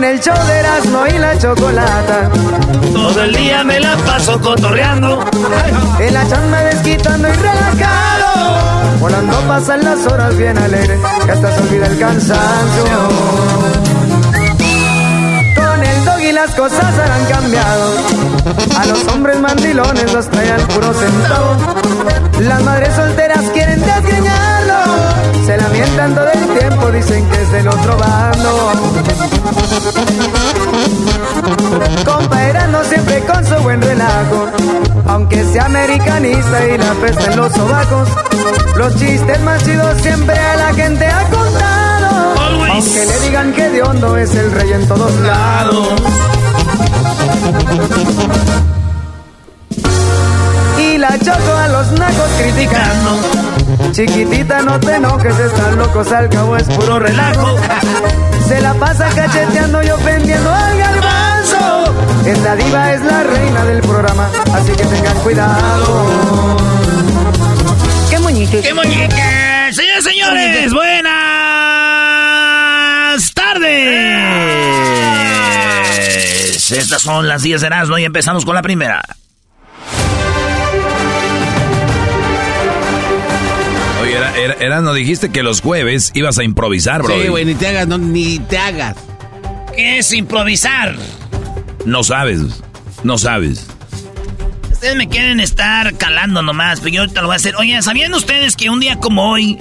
Con el show de Erasmo y la chocolata. Todo el día me la paso cotorreando. En la chamba desquitando y relajado. Volando pasan las horas bien alegre. Que hasta se olvida el cansancio. Con el dog y las cosas han cambiado. A los hombres mandilones los trae al puro centavo. Las madres solteras quieren desgreñarlo. Se lamentan todo el tiempo, dicen que es del otro bando. Compa no siempre con su buen relajo. Aunque sea americanista y la peste en los sobacos. Los chistes más chidos siempre a la gente ha contado. Aunque le digan que de hondo es el rey en todos lados. Y la choco a los nacos criticando. Chiquitita, no te enojes, están locos, al cabo es puro relajo. Se la pasa cacheteando y ofendiendo al garbanzo. Esta diva es la reina del programa, así que tengan cuidado. ¡Qué moñitos! ¡Qué moñiques! Señores, señores, buenas tardes. Estas son las 10 de Erasmo y empezamos con la primera. Oye, era, era, era- no dijiste que los jueves ibas a improvisar, bro. Sí, güey, ni te hagas, no, ni te hagas. ¿Qué es improvisar? No sabes, no sabes. Ustedes me quieren estar calando nomás, pero yo ahorita lo voy a hacer. Oye, ¿sabían ustedes que un día como hoy,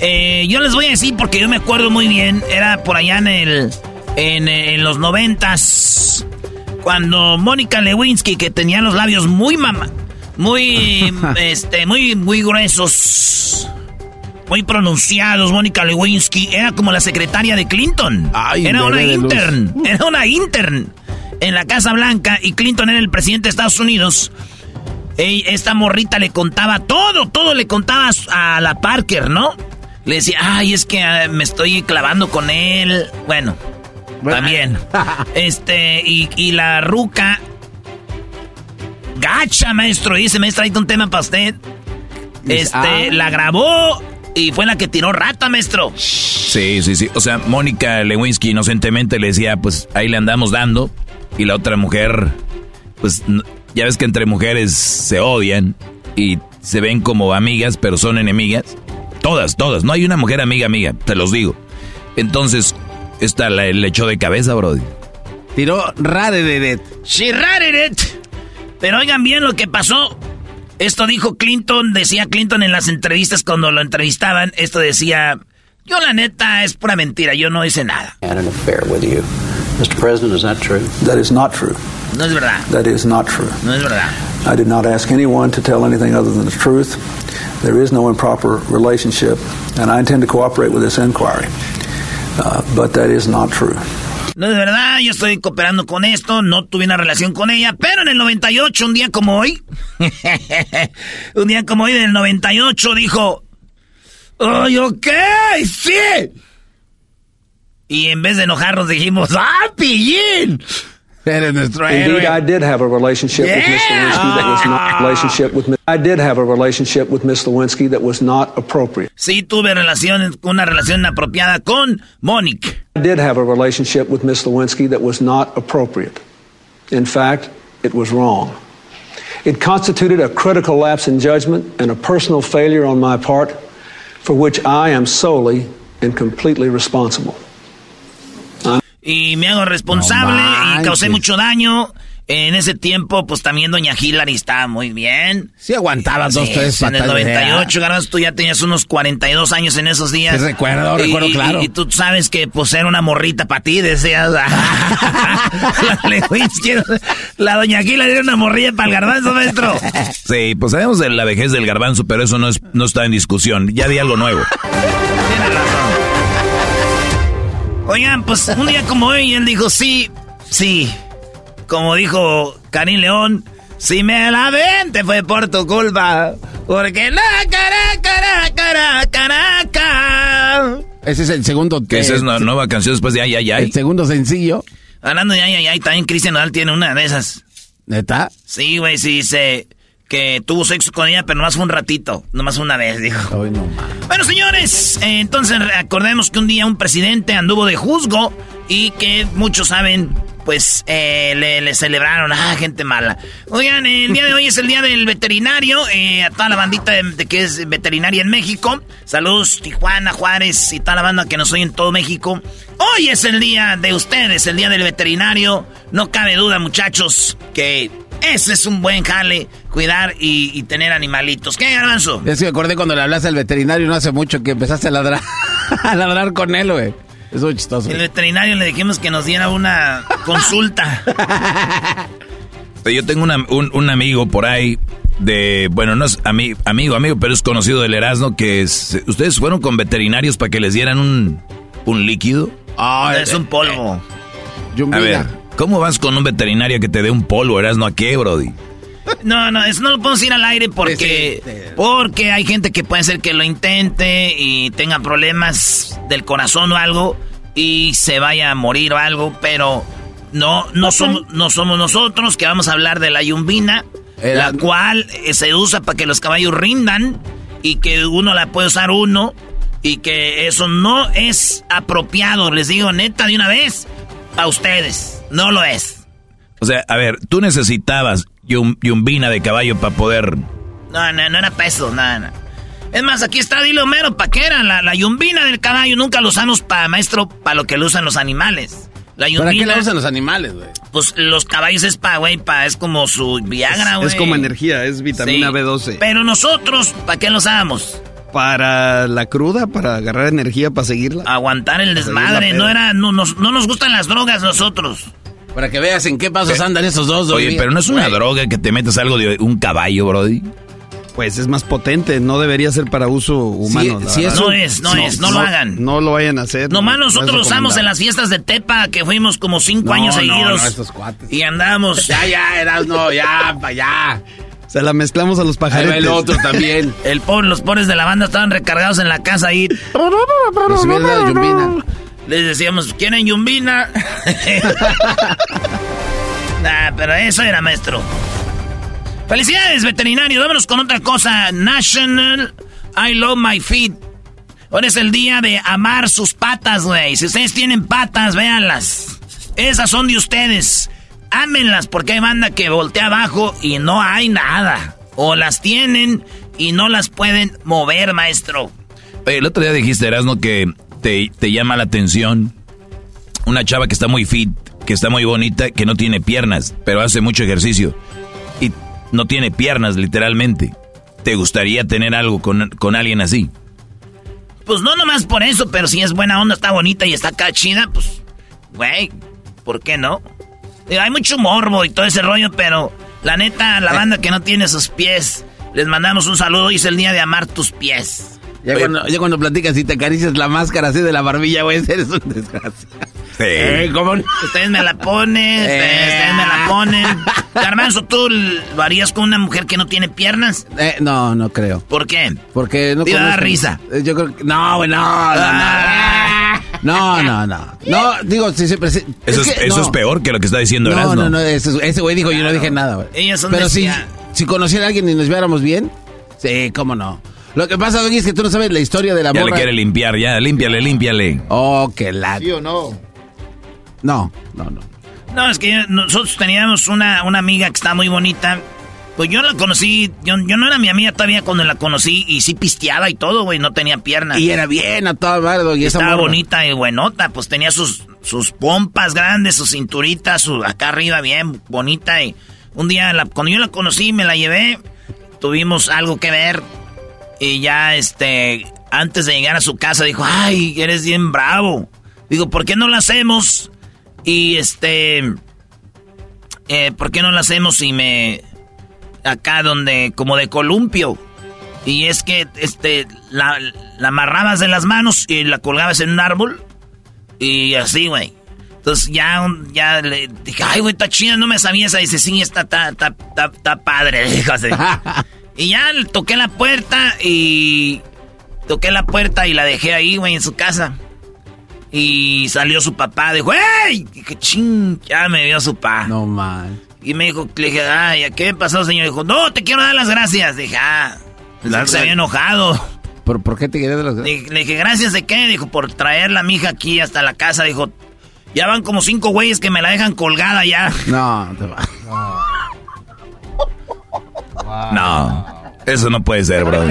eh, yo les voy a decir porque yo me acuerdo muy bien, era por allá en el, en, en los noventas, cuando Mónica Lewinsky, que tenía los labios muy mama, muy, este, muy, muy gruesos, muy pronunciados, Mónica Lewinsky, era como la secretaria de Clinton. Ay, era una luz. intern, era una intern en la Casa Blanca y Clinton era el presidente de Estados Unidos. Ey, esta morrita le contaba todo, todo le contaba a la Parker, ¿no? Le decía, ay, es que ah, me estoy clavando con él. Bueno, también. este, y, y la ruca. Gacha, maestro. Dice, maestra, hay un tema para usted. Este, ah. la grabó y fue la que tiró rata, maestro. Sí, sí, sí. O sea, Mónica Lewinsky inocentemente le decía, pues ahí le andamos dando. Y la otra mujer, pues ya ves que entre mujeres se odian y se ven como amigas, pero son enemigas. Todas, todas. No hay una mujer amiga, amiga, te los digo. Entonces, esta la, le echó de cabeza, Brody. Tiró rare de det. Pero oigan bien lo que pasó. Esto dijo Clinton, decía Clinton en las entrevistas cuando lo entrevistaban. Esto decía, yo la neta es pura mentira, yo no hice nada. Mr. President, is that true? That is not true. No es verdad, That is not true. no es verdad. I did not ask anyone to tell anything other than the truth. There is no improper relationship, and I intend to cooperate with this inquiry. Uh, but that is not true. No es verdad, yo estoy cooperando con esto, no tuve una relación con ella, pero en el 98, un día como hoy, un día como hoy del 98 dijo, ¡Ay, ok! ¡Sí! Y en vez de enojarnos dijimos, ¡Ah, pillín! Eres nuestro Indeed, héroe. I did have a relationship with Miss Lewinsky that was not ah. relationship with. I did have a relationship with Miss Lewinsky that was not appropriate. Sí, tuve relación, una relación inapropiada con Mónica. I did have a relationship with Miss Lewinsky that was not appropriate. In fact, it was wrong. It constituted a critical lapse in judgment and a personal failure on my part for which I am solely and completely responsible. Y me hago responsable No y causé mucho daño. En ese tiempo, pues también Doña Hillary estaba muy bien. Sí aguantabas dos, Sí, tres En el patadas de- 98, Garbanzo, tú ya tenías unos 42 años en esos días. Sí, recuerdo, Y- recuerdo, y- claro. Y, tú sabes que pues era una morrita para ti, decías. la Doña Hillary era una morrilla para el garbanzo, maestro. Sí, pues sabemos de la vejez del garbanzo, pero eso no, es, no está en discusión. Ya di algo nuevo. Tiene razón. Oigan, pues un día como hoy, él dijo, sí, sí. Como dijo Karim León, si me la vente fue por tu culpa. Porque la cara, cara, cara, caraca. Ese es el segundo. Que esa es una nueva canción después de Ay, ay, ay. El segundo sencillo. Hablando de ay, ay, ay, también Cristian Nodal tiene una de esas. ¿Neta? Sí, güey, sí dice que tuvo sexo con ella, pero nomás fue un ratito. Nomás una vez, dijo. Ay, no. Bueno, señores, eh, entonces acordemos que un día un presidente anduvo de juzgo y que muchos saben, pues eh, le, le celebraron. Ah, gente mala. Oigan, eh, el día de hoy es el día del veterinario. eh, a toda la bandita de, de que es veterinaria en México. Saludos, Tijuana, Juárez y toda la banda que nos oye en todo México. Hoy es el día de ustedes, el día del veterinario. No cabe duda, muchachos, que ese es un buen jale, cuidar y, y tener animalitos. ¿Qué, garbanzo? Es que me acordé cuando le hablaste al veterinario no hace mucho que empezaste a ladrar. a ladrar con él, güey. Es muy chistoso. El veterinario le dijimos que nos diera una consulta. Yo tengo una- un, un amigo por ahí de, bueno, no es ami- amigo, amigo, pero es conocido del Erasmo que es- ustedes fueron con veterinarios para que les dieran un, un líquido. Ah, es un polvo. A Yumbina. ver, ¿cómo vas con un veterinario que te dé un polvo, Erasmo? ¿A qué, Brody? No, no, eso no lo podemos ir al aire porque, Sí, sí, sí. porque hay gente que puede ser que lo intente y tenga problemas del corazón o algo y se vaya a morir o algo, pero no, no, somos, no somos nosotros que vamos a hablar de la yumbina, la cual eh, se usa para que los caballos rindan y que uno la puede usar uno y que eso no es apropiado, les digo neta de una vez, a ustedes, no lo es. O sea, a ver, tú necesitabas yum- yumbina de caballo para poder... No, no, no era peso, nada, nada. Es más, aquí está, dile Homero, ¿pa' qué era? La, la yumbina del caballo nunca lo usamos para, maestro, para lo que lo usan los animales. La yumbina, ¿Para qué la usan los animales, güey? pues los caballos es pa, güey, pa, es como su Viagra, güey. Es como energía, es vitamina Sí. B12. Pero nosotros, ¿para qué lo usamos? Para la cruda, para agarrar energía, para seguirla. Aguantar el desmadre, no era, no nos, no nos gustan las drogas nosotros. Para que veas en qué pasos andan esos dos, Oye, pero no es una droga que te metas algo de un caballo, Brody. Pues es más potente, no debería ser para uso humano. sí es No es, no es, no lo hagan. No lo vayan a hacer. Nomás no nosotros lo usamos en las fiestas de Tepa, que fuimos como cinco No, años no, seguidos. no, estos cuates. Y andamos. Ya, ya, Erasmo, ya, pa' ya. Se la mezclamos a los pajaretes. el otro también. El pobre, los pobres de la banda estaban recargados en la casa ahí. Les decíamos, ¿quieren yumbina? nah, pero eso era, maestro. Felicidades, veterinario. Vámonos con otra cosa. National I Love My Feet. Ahora es el día de amar sus patas, güey. Si ustedes tienen patas, véanlas. Esas son de ustedes. Ámenlas porque hay banda que voltea abajo y no hay nada. O las tienen y no las pueden mover, maestro. Oye, el otro día dijiste, Erasmo, que te, te llama la atención una chava que está muy fit, que está muy bonita, que no tiene piernas, pero hace mucho ejercicio. Y no tiene piernas, literalmente. ¿Te gustaría tener algo con, con alguien así? Pues no nomás por eso, pero si es buena onda, está bonita y está acá chida, pues, güey, ¿por qué no? Hay mucho morbo y todo ese rollo, pero la neta, la banda que no tiene sus pies, les mandamos un saludo y es el día de amar tus pies. Ya cuando, ya cuando platicas y te acaricias la máscara así de la barbilla, güey, eres un desgraciado. Eh, ¿cómo no? Ustedes me la ponen, ustedes, ustedes me la ponen. Garbanzo, ¿tú lo harías con una mujer que no tiene piernas? Eh, no, no creo. ¿Por qué? Porque no Te iba a dar conozco- risa. Eh, Yo creo que... No, güey, no, no, no. Ah. No, no, no. No, digo, si se prese- Eso, es, que eso no. es peor que lo que está diciendo No, Erasmo. no, no, ese ese güey dijo, yo no dije nada, güey. Ellos son Pero si, si conociera a alguien y nos viéramos bien, sí, cómo no. Lo que pasa, Doggy, es que tú no sabes la historia de la Ya le morra. quiere limpiar, ya, límpiale, límpiale. Oh, que la... ¿Sí o no? No, no, no. No, es que nosotros teníamos una, una amiga que está muy bonita. Pues yo la conocí, yo, yo no era mi amiga todavía cuando la conocí y sí pisteaba y todo, güey, no tenía piernas. Y era bien a toda Doggy. esa Estaba morra. bonita y buenota, pues tenía sus, sus pompas grandes, su cinturita, su acá arriba bien bonita. Y un día, la- cuando yo la conocí, me la llevé, tuvimos algo que ver. Y ya, este, antes de llegar a su casa, dijo, ay, eres bien bravo. Digo, ¿por qué no la hacemos? Y este, eh, ¿por qué no la hacemos si me, acá donde, como de columpio? Y es que, este, la, la amarrabas de las manos y la colgabas en un árbol. Y así, güey. Entonces ya, ya le dije, ay, güey, está chida, no me sabía esa. Dice, sí, está, está, está, está, padre, dijo así. y ya toqué la puerta y... Toqué la puerta y la dejé ahí, güey, en su casa. Y salió su papá, dijo, ¡Ey! Dije, ching, ya me vio su papá. No, man. Y me dijo, le dije, ay, ¿qué pasó, señor? Dijo, no, te quiero dar las gracias. Dije, ah, que se había enojado. ¿Por, por qué te querías de las Le, le dije, ¿gracias de qué? Dijo, por traer la mija aquí hasta la casa. Dijo, ya van como cinco güeyes que me la dejan colgada ya. No, te va. No, eso no puede ser, bro.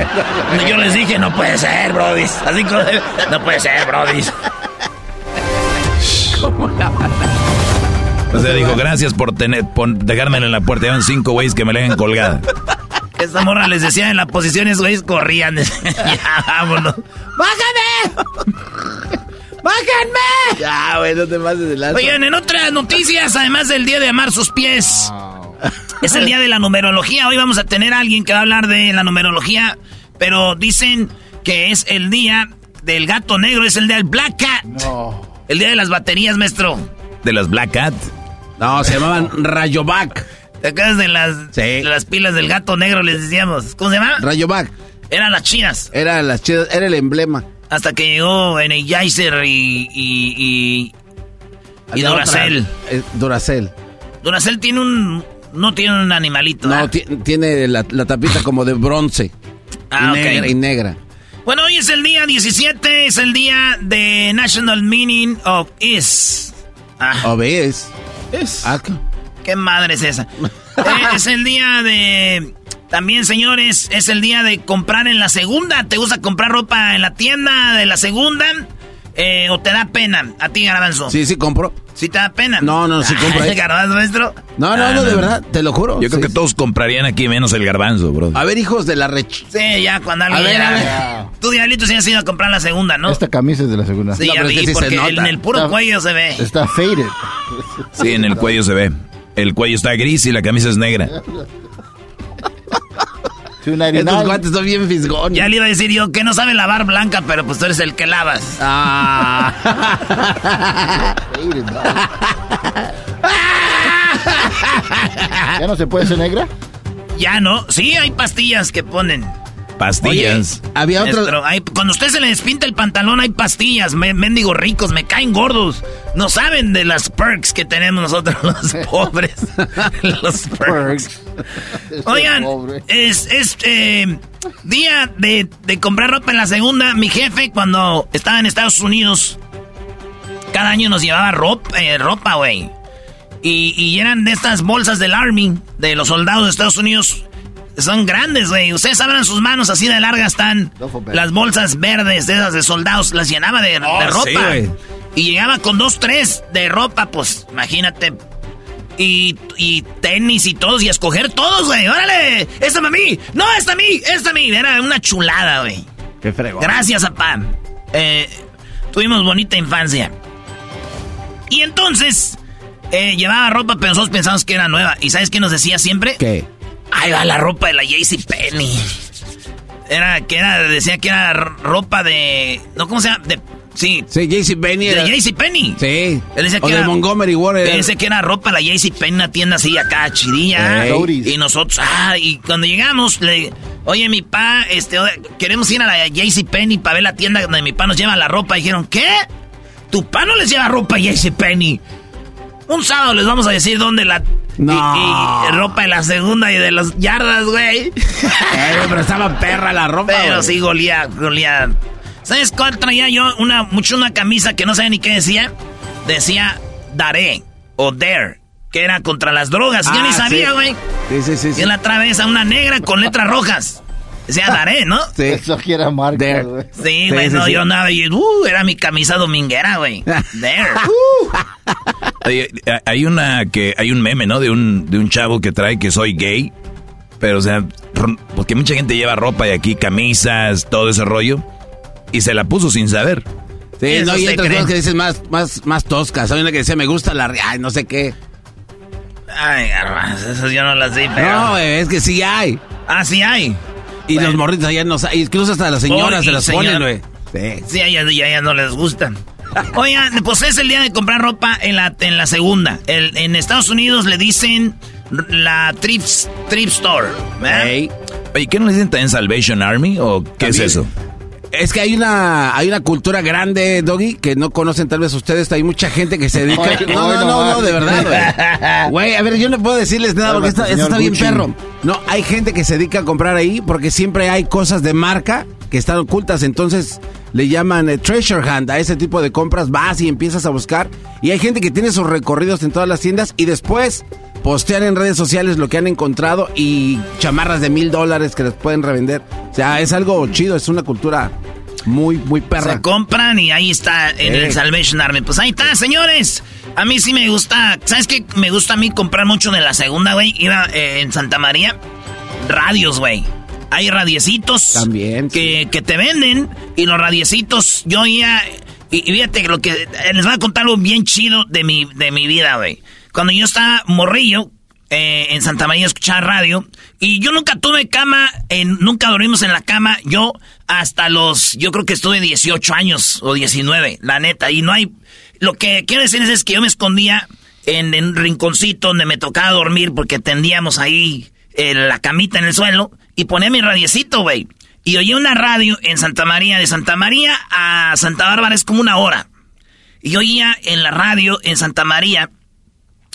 Yo les dije, no puede ser, Brody. Así como, no puede ser, Brody. O sea, dijo, gracias por tener, por dejármela en la puerta. Llevan cinco güeyes que me la dejan colgada. Esta morra les decía en la posición, esos güeyes corrían. ya, vámonos. ¡Bájame! ¡Bájenme! Ya, güey, no te pases de lanza. Oigan, en otras noticias, además del día de amar sus pies, es el día de la numerología. Hoy vamos a tener a alguien que va a hablar de la numerología, pero dicen que es el día del gato negro, es el día del Black Cat. El día de las baterías, maestro. De las Black Cat. No, se llamaban Rayovac. ¿Te acuerdas de las, de las pilas del gato negro, les decíamos? ¿Cómo se llama? Rayovac. Eran las chinas. Era las chidas, era el emblema. Hasta que llegó Energizer y, y, y, y Duracell. eh, Duracell. Duracell tiene un... No tiene un animalito. No, ti- tiene la, la tapita como de bronce. Ah, y ok. negra, y negra. Bueno, hoy es el día 17, es el día de National Meaning of Is. Ah, ¿O ves? Es. Ah, qué madre es esa. Eh, es el día de... También, señores, es el día de comprar en la segunda. ¿Te gusta comprar ropa en la tienda de la segunda? Eh, ¿O te da pena? A ti, Garbanzo. Sí, sí, compro. ¿Sí te da pena? No, no, sí compro ahí. Garbanzo, maestro. No, no, Ah, no, de verdad, te lo juro. Yo creo Sí. que todos comprarían aquí menos el garbanzo, bro. A ver, hijos de la rech... Sí, ya cuando alguien... A ver, a ver. Tú, Diablito, sí has ido a comprar la segunda, ¿no? Esta camisa es de la segunda. Sí, No, ya es que sí porque nota. en el puro Está- cuello se ve. Está faded. Sí, en el cuello se ve. El cuello está gris y la camisa es negra. 299. Estos guantes son bien fisgones. Ya le iba a decir yo que no sabe lavar blanca, pero pues tú eres el que lavas. Ah. ¿Ya no se puede ser negra? Ya no, sí, hay pastillas que ponen. Pastillas. Había otro... Hay- cuando usted se le despinta el pantalón hay pastillas, me, mendigos ricos, me caen gordos. No saben de las perks que tenemos nosotros los pobres. los perks. Oigan, es, es eh, día de, de comprar ropa en la segunda. Mi jefe, cuando estaba en Estados Unidos, cada año nos llevaba ropa, eh, ropa, güey. Y, y eran de estas bolsas del Army, de los soldados de Estados Unidos. Son grandes, güey. Ustedes abran sus manos así de largas están las bolsas verdes de esas de soldados. Las llenaba de, de Oh, ropa. sí, y llegaba con dos, tres de ropa, pues imagínate. Y, y tenis y todos, y a escoger todos, güey. ¡Órale! ¡Esta a mí! ¡No, esta a mí! ¡Esta a mí! Era una chulada, güey. Qué fregón. Gracias, papá. Eh, tuvimos bonita infancia. Y entonces, eh, llevaba ropa, pero nosotros pensamos que era nueva. ¿Y sabes qué nos decía siempre? ¿Qué? Ahí va la ropa de la JCPenney. Era, que era, decía que era ropa de. ¿No, cómo se llama? De, sí, Sí, JC Benny de era... JCPenney. Sí. Él decía o que de era- Montgomery Ward. era- Dice que era ropa la JCPenney, una tienda así acá, chidilla. Y nosotros, ah, y cuando llegamos, le, oye, mi pa, este, queremos ir a la JCPenney para ver la tienda donde mi pa nos lleva la ropa. dijeron, ¿qué? Tu pa no les lleva ropa ese Penny. Un sábado les vamos a decir dónde la... No. Y, y ropa de la segunda y de las yardas, güey. Eh, pero estaba perra la ropa. Pero güey. sí, golía, golía. ¿Sabes cuál traía yo? Una, mucho una camisa que no sabía ni qué decía. Decía Daré o Dare, que era contra las drogas. yo Ah, ni sabía, sí. güey. Sí, sí, sí. sí. Y en la travesa una negra con letras rojas. Decía Daré, ¿no? Sí. Eso que era marca, There. güey. Sí, güey, sí, no, sí. yo nada, y, uh, era mi camisa dominguera, güey. There. Hay, hay una que hay un meme, ¿no? De un de un chavo que trae que soy gay, pero o sea, porque mucha gente lleva ropa y aquí camisas, todo ese rollo y se la puso sin saber. Sí, no, y otras cosas que dicen más, más, más toscas. Hay una que decía, me gusta la... Ay, no sé qué. Ay, garbanzo, esas yo no las di, pero... No, güey, es que sí hay. Ah, sí hay. Y Bueno. los morritos allá no. Incluso hasta las señoras Oh, se las señor- ponen, güey. Sí. Sí, a ella, y a ella no les gustan. Oigan, pues es el día de comprar ropa en la, en la segunda. El- en Estados Unidos le dicen la thrift, thrift store. ¿verdad? Ey. Oye, ¿qué no le dicen también Salvation Army o qué es eso? Es que hay una, hay una cultura grande, Doggy, que no conocen tal vez ustedes. Hay mucha gente que se dedica. No, no, no, no, de verdad, güey. Güey, a ver, yo no puedo decirles nada porque esto, está bien perro. No, hay gente que se dedica a comprar ahí porque siempre hay cosas de marca que están ocultas. Entonces le llaman eh, treasure hunt a ese tipo de compras. Vas y empiezas a buscar. Y hay gente que tiene sus recorridos en todas las tiendas y después postean en redes sociales lo que han encontrado y chamarras de mil dólares que les pueden revender. O sea, es algo chido, es una cultura muy, muy perra. Se compran y ahí está en Eh. el Salvation Army. Pues ahí está, señores. A mí sí me gusta. ¿Sabes qué? Me gusta a mí comprar mucho de la segunda, güey. Iba eh, en Santa María. Radios, güey. Hay radiecitos. También, Que, que te venden. Y los radiecitos, yo ya. Y, y fíjate lo que. Les voy a contar algo bien chido de mi, de mi vida, güey. Cuando yo estaba morrillo. eh, en Santa María escuchaba radio y yo nunca tuve cama, en, nunca dormimos en la cama, yo hasta los, yo creo que estuve 18 años o 19, la neta, y no hay, lo que quiero decirles es que yo me escondía en, en un rinconcito donde me tocaba dormir porque tendíamos ahí eh, la camita en el suelo y ponía mi radiecito, güey. Y oí una radio en Santa María, de Santa María a Santa Bárbara es como una hora. Y oía en la radio en Santa María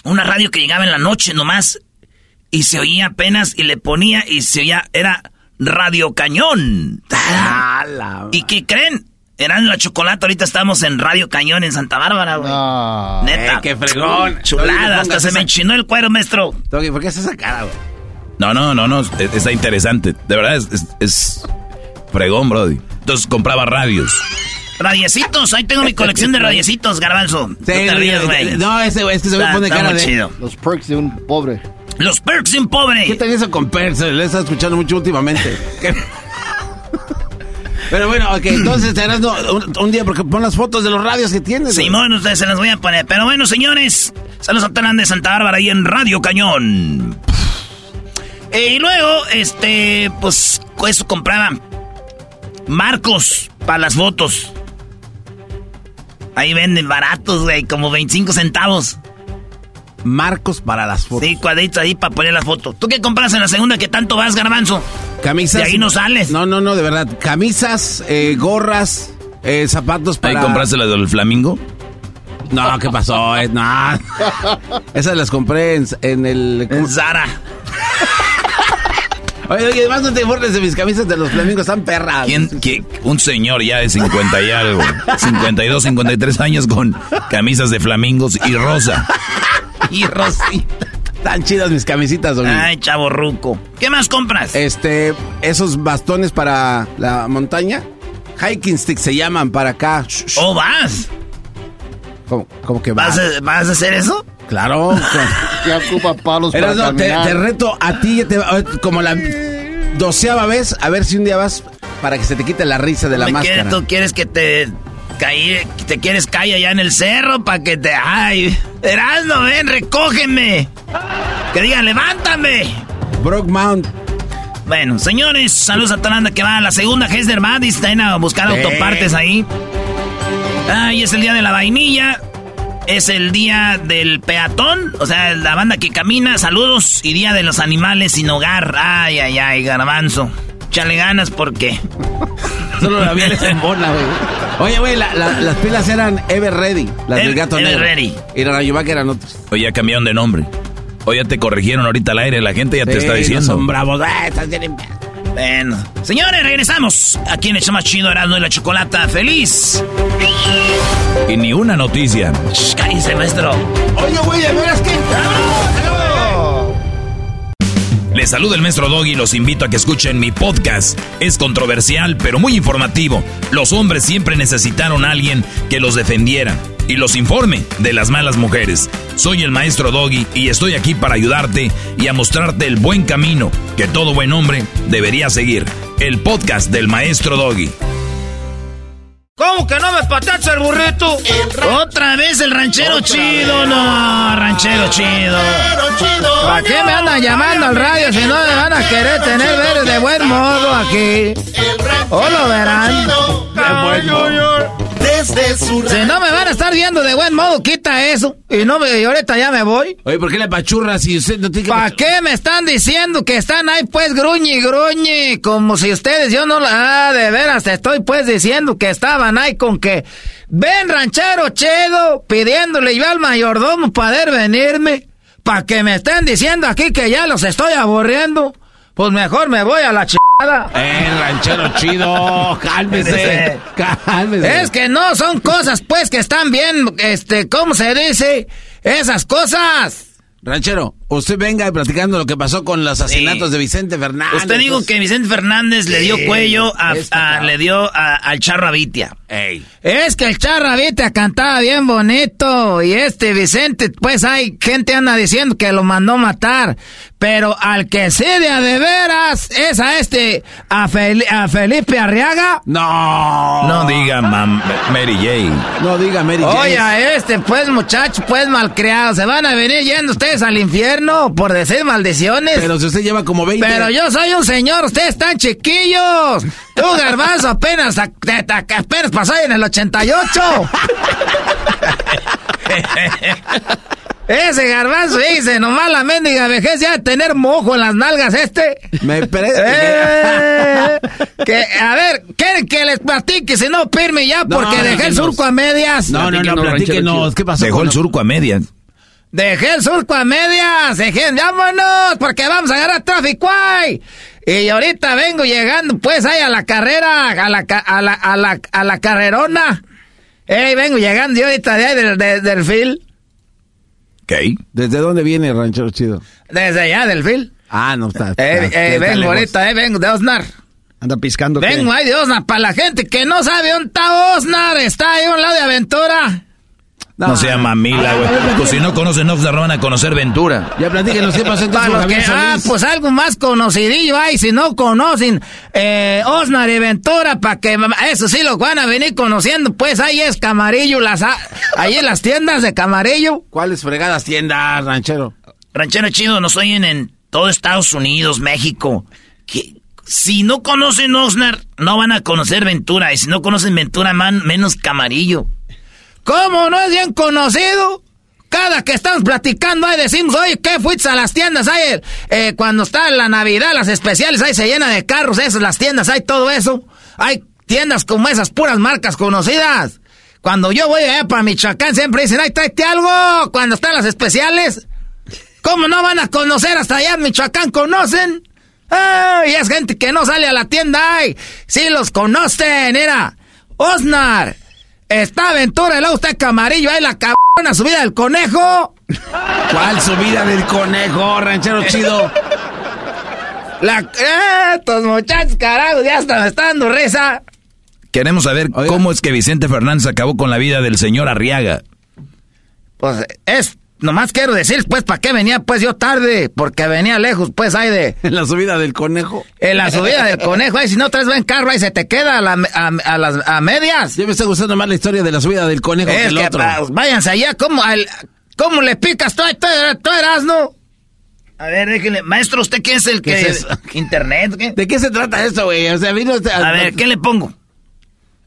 una radio que llegaba en la noche nomás y se oía apenas y le ponía y se oía, era Radio Cañón. ¿Y qué creen? Eran la chocolate, ahorita estamos en Radio Cañón en Santa Bárbara, güey. No. Neta. Eh, qué fregón. Chulada, hasta se me enchinó el cuero, maestro. Doggy, ¿por qué haces esa cara, güey? No, no, no, no, es- está interesante. De verdad es, es, es fregón, brody. Entonces compraba radios. Radiecitos, ahí tengo mi colección de radiecitos, garbanzo. no te rías, güey. no, ese güey, es que se me pone cara de... chido. Los perks de un pobre. Los perks de un pobre. ¿Qué tal eso con Perks? Le he estado escuchando mucho últimamente. Pero bueno, ok, entonces te harás no, un, un día porque pon las fotos de los radios que tienes. Simón, ustedes se las voy a poner. Pero bueno, señores, saludos a Talán de Santa Bárbara ahí en Radio Cañón. Eh, y luego, este, pues, eso compraba marcos para las fotos. Ahí venden baratos, güey, como 25 centavos. Marcos para las fotos. Sí, cuadritos ahí para poner la foto. ¿Tú qué compras en la segunda que tanto vas, garbanzo? Camisas. De ahí no sales. No, no, no, de verdad. Camisas, eh, gorras, eh, zapatos ¿Ahí para... compraste la del Flamingo? No, ¿qué pasó? Eh, no. Esas las compré en, en el... En Zara. Oye, oye, además no te burles de mis camisas de los flamingos, están perras. ¿Quién, qué- un señor ya de 50 y algo, 52, 53 años con camisas de flamingos y rosa. Y Rosita. Tan chidas mis camisitas, Doggy. Ay, chavo ruco. ¿Qué más compras? Este, esos bastones para la montaña, hiking stick se llaman para acá. ¿O vas? ¿Cómo, cómo que va? ¿Vas a, vas a hacer eso? Claro. Ya ocupa palos para Erasno, te, caminar. te reto a ti, te- como la doceava vez, a ver si un día vas para que se te quite la risa de la ¿Me máscara. ¿Tú quieres que te caí, te quieres caer allá en el cerro para que te... ¡Ay! Erasno, ven, recógeme. Que digan, levántame. Broke Mount. Bueno, señores, saludos a Talanda que va a la segunda Hesder Madis. Están a buscar Sí. autopartes ahí. Ay, es el día de la vainilla. Es el día del peatón, o sea, la banda que camina. Saludos. Y día de los animales sin hogar. Ay, ay, ay, garbanzo. Chale ganas porque. Solo la vi en bola, güey. Oye, güey, la- la- las pilas eran Ever Ready, las del gato Ever negro. Ready. Y la Rayovac eran otras. Oye, ya cambiaron de nombre. Oye, ya te corrigieron ahorita al aire, la gente ya te está no diciendo. Son bravos. Ah, estás bien. Bueno. Señores, regresamos. Aquí en el más chido Erasmo y la Chocolata. ¡Feliz! Y ni una noticia. Shh, Cállese, maestro. Oye, güey, ¿de veras que? Les saluda el maestro Doggy y los invito a que escuchen mi podcast. Es controversial, pero muy informativo. Los hombres siempre necesitaron a alguien que los defendiera y los informe de las malas mujeres. Soy el maestro Doggy y estoy aquí para ayudarte y a mostrarte el buen camino que todo buen hombre debería seguir. El podcast del maestro Doggy. ¿Cómo que no me patacha el burrito? Otra vez el ranchero chido, no, ranchero chido. ¿Para qué me andan llamando al radio si no me van a querer tener ver de buen modo aquí? O lo verán. Desde su Si no me van a estar viendo de buen modo, quita eso. Y no me, y ahorita ya me voy. Oye, ¿por qué le pachurra si usted no tiene que... ¿Para qué me están diciendo que están ahí pues gruñe y gruñe? Como si ustedes, yo no la... Ah, de veras, te estoy pues diciendo que estaban ahí con que... Ven ranchero chedo, pidiéndole yo al mayordomo poder venirme. Para que me estén diciendo aquí que ya los estoy aburriendo. Pues mejor me voy a la chingada. Eh, ranchero chido, cálmese, cálmese. Es que no son cosas pues que están bien, este, ¿cómo se dice? Esas cosas. Ranchero, usted venga platicando lo que pasó con los asesinatos de Vicente Fernández. Usted dijo que Vicente Fernández le dio cuello a, le dio a- al Charro Avitia. Ey. Es que el Charro Avitia cantaba bien bonito y este Vicente, pues hay gente anda diciendo que lo mandó matar, pero al que sí de a de veras es a este, a, Fel- a Felipe Arriaga. No. No diga mam- Mary J. No diga Mary Jane. Oye, a este, pues muchacho, pues malcriado, se van a venir yendo ustedes al infierno por decir maldiciones. Pero si usted lleva como 20... Pero yo soy un señor, ustedes están chiquillos. Tú, garbanzo, apenas, apenas pasó ahí en el 88. Ese garbanzo dice, nomás la mendiga vejez ya de tener mojo en las nalgas este. Me parece Eh, que, a ver, ¿quieren que les platique? Si no, firme ya, No, porque dejé el surco a medias. No, no, no, Platíquenos, ¿Qué pasó Dejó con el surco a medias. Dejé el surco a medias, dejé, vámonos, porque vamos a agarrar tráfico ahí. Y ahorita vengo llegando, pues, ahí a la carrera, a la, ca- a la, a la, a la carrerona. Ey, vengo llegando yo ahorita de ahí del, de- del fil, ¿Qué? ¿Desde dónde viene ranchero chido? desde allá del fil. Ah, no está. Ey, está- ey, está vengo lejos. ahorita, eh, vengo de Osnar. Anda piscando. Vengo ahí de Osnar, para la gente que no sabe dónde está Osnar, está ahí a un lado de Aventura. No, sea mamila, güey. Pues si no conocen Oxnard, no van a conocer Ventura. Ya platíquenos qué pasó entonces con los que, Javier ah, pues algo más conocidillo hay, si no conocen eh, Osnar y Ventura, para que, eso sí lo van a venir conociendo, pues ahí es Camarillo, las, ah, ahí en las tiendas de Camarillo. ¿Cuáles fregadas tiendas, ranchero? Ranchero chido, nos oyen en todo Estados Unidos, México. Que, si no conocen Osnar, no van a conocer Ventura, y si no conocen Ventura, man, menos Camarillo. ¿Cómo no es bien conocido? Cada que estamos platicando ahí decimos, oye, ¿qué fuiste a las tiendas? Ahí, eh, cuando está la Navidad, las especiales, ahí se llena de carros, esas, las tiendas, hay todo eso. Hay tiendas como esas, puras marcas conocidas. Cuando yo voy allá para Michoacán, siempre dicen, ay, tráete algo. Cuando están las especiales. ¿Cómo no van a conocer hasta allá Michoacán? ¿Conocen? Ay, es gente que no sale a la tienda, ay. Sí los conocen, era. Osnar. Está Aventura, luego está Camarillo, ahí la cabrona subida del conejo. ¿Cuál subida del conejo, ranchero chido? La... eh, Estos muchachos, carajo, ya hasta me está dando risa. Queremos saber Oiga. cómo es que Vicente Fernández acabó con la vida del señor Arriaga. Pues es... Nomás quiero decir, pues, ¿para qué venía, pues, yo tarde? Porque venía lejos, pues, ahí de... En la subida del conejo. En la subida del conejo, ahí si no traes buen carro, ahí se te queda a, la- a- a las a medias. Ya me está gustando más la historia de la subida del conejo que el que, otro. pa- váyanse allá, ¿cómo, al- cómo le picas tú, tú, tú eras, no? A ver, déjele, maestro, ¿usted qué es el ¿Qué que... es? ¿Internet? ¿qué? ¿De qué se trata esto, güey? O sea, vino usted A ver, ¿qué le pongo?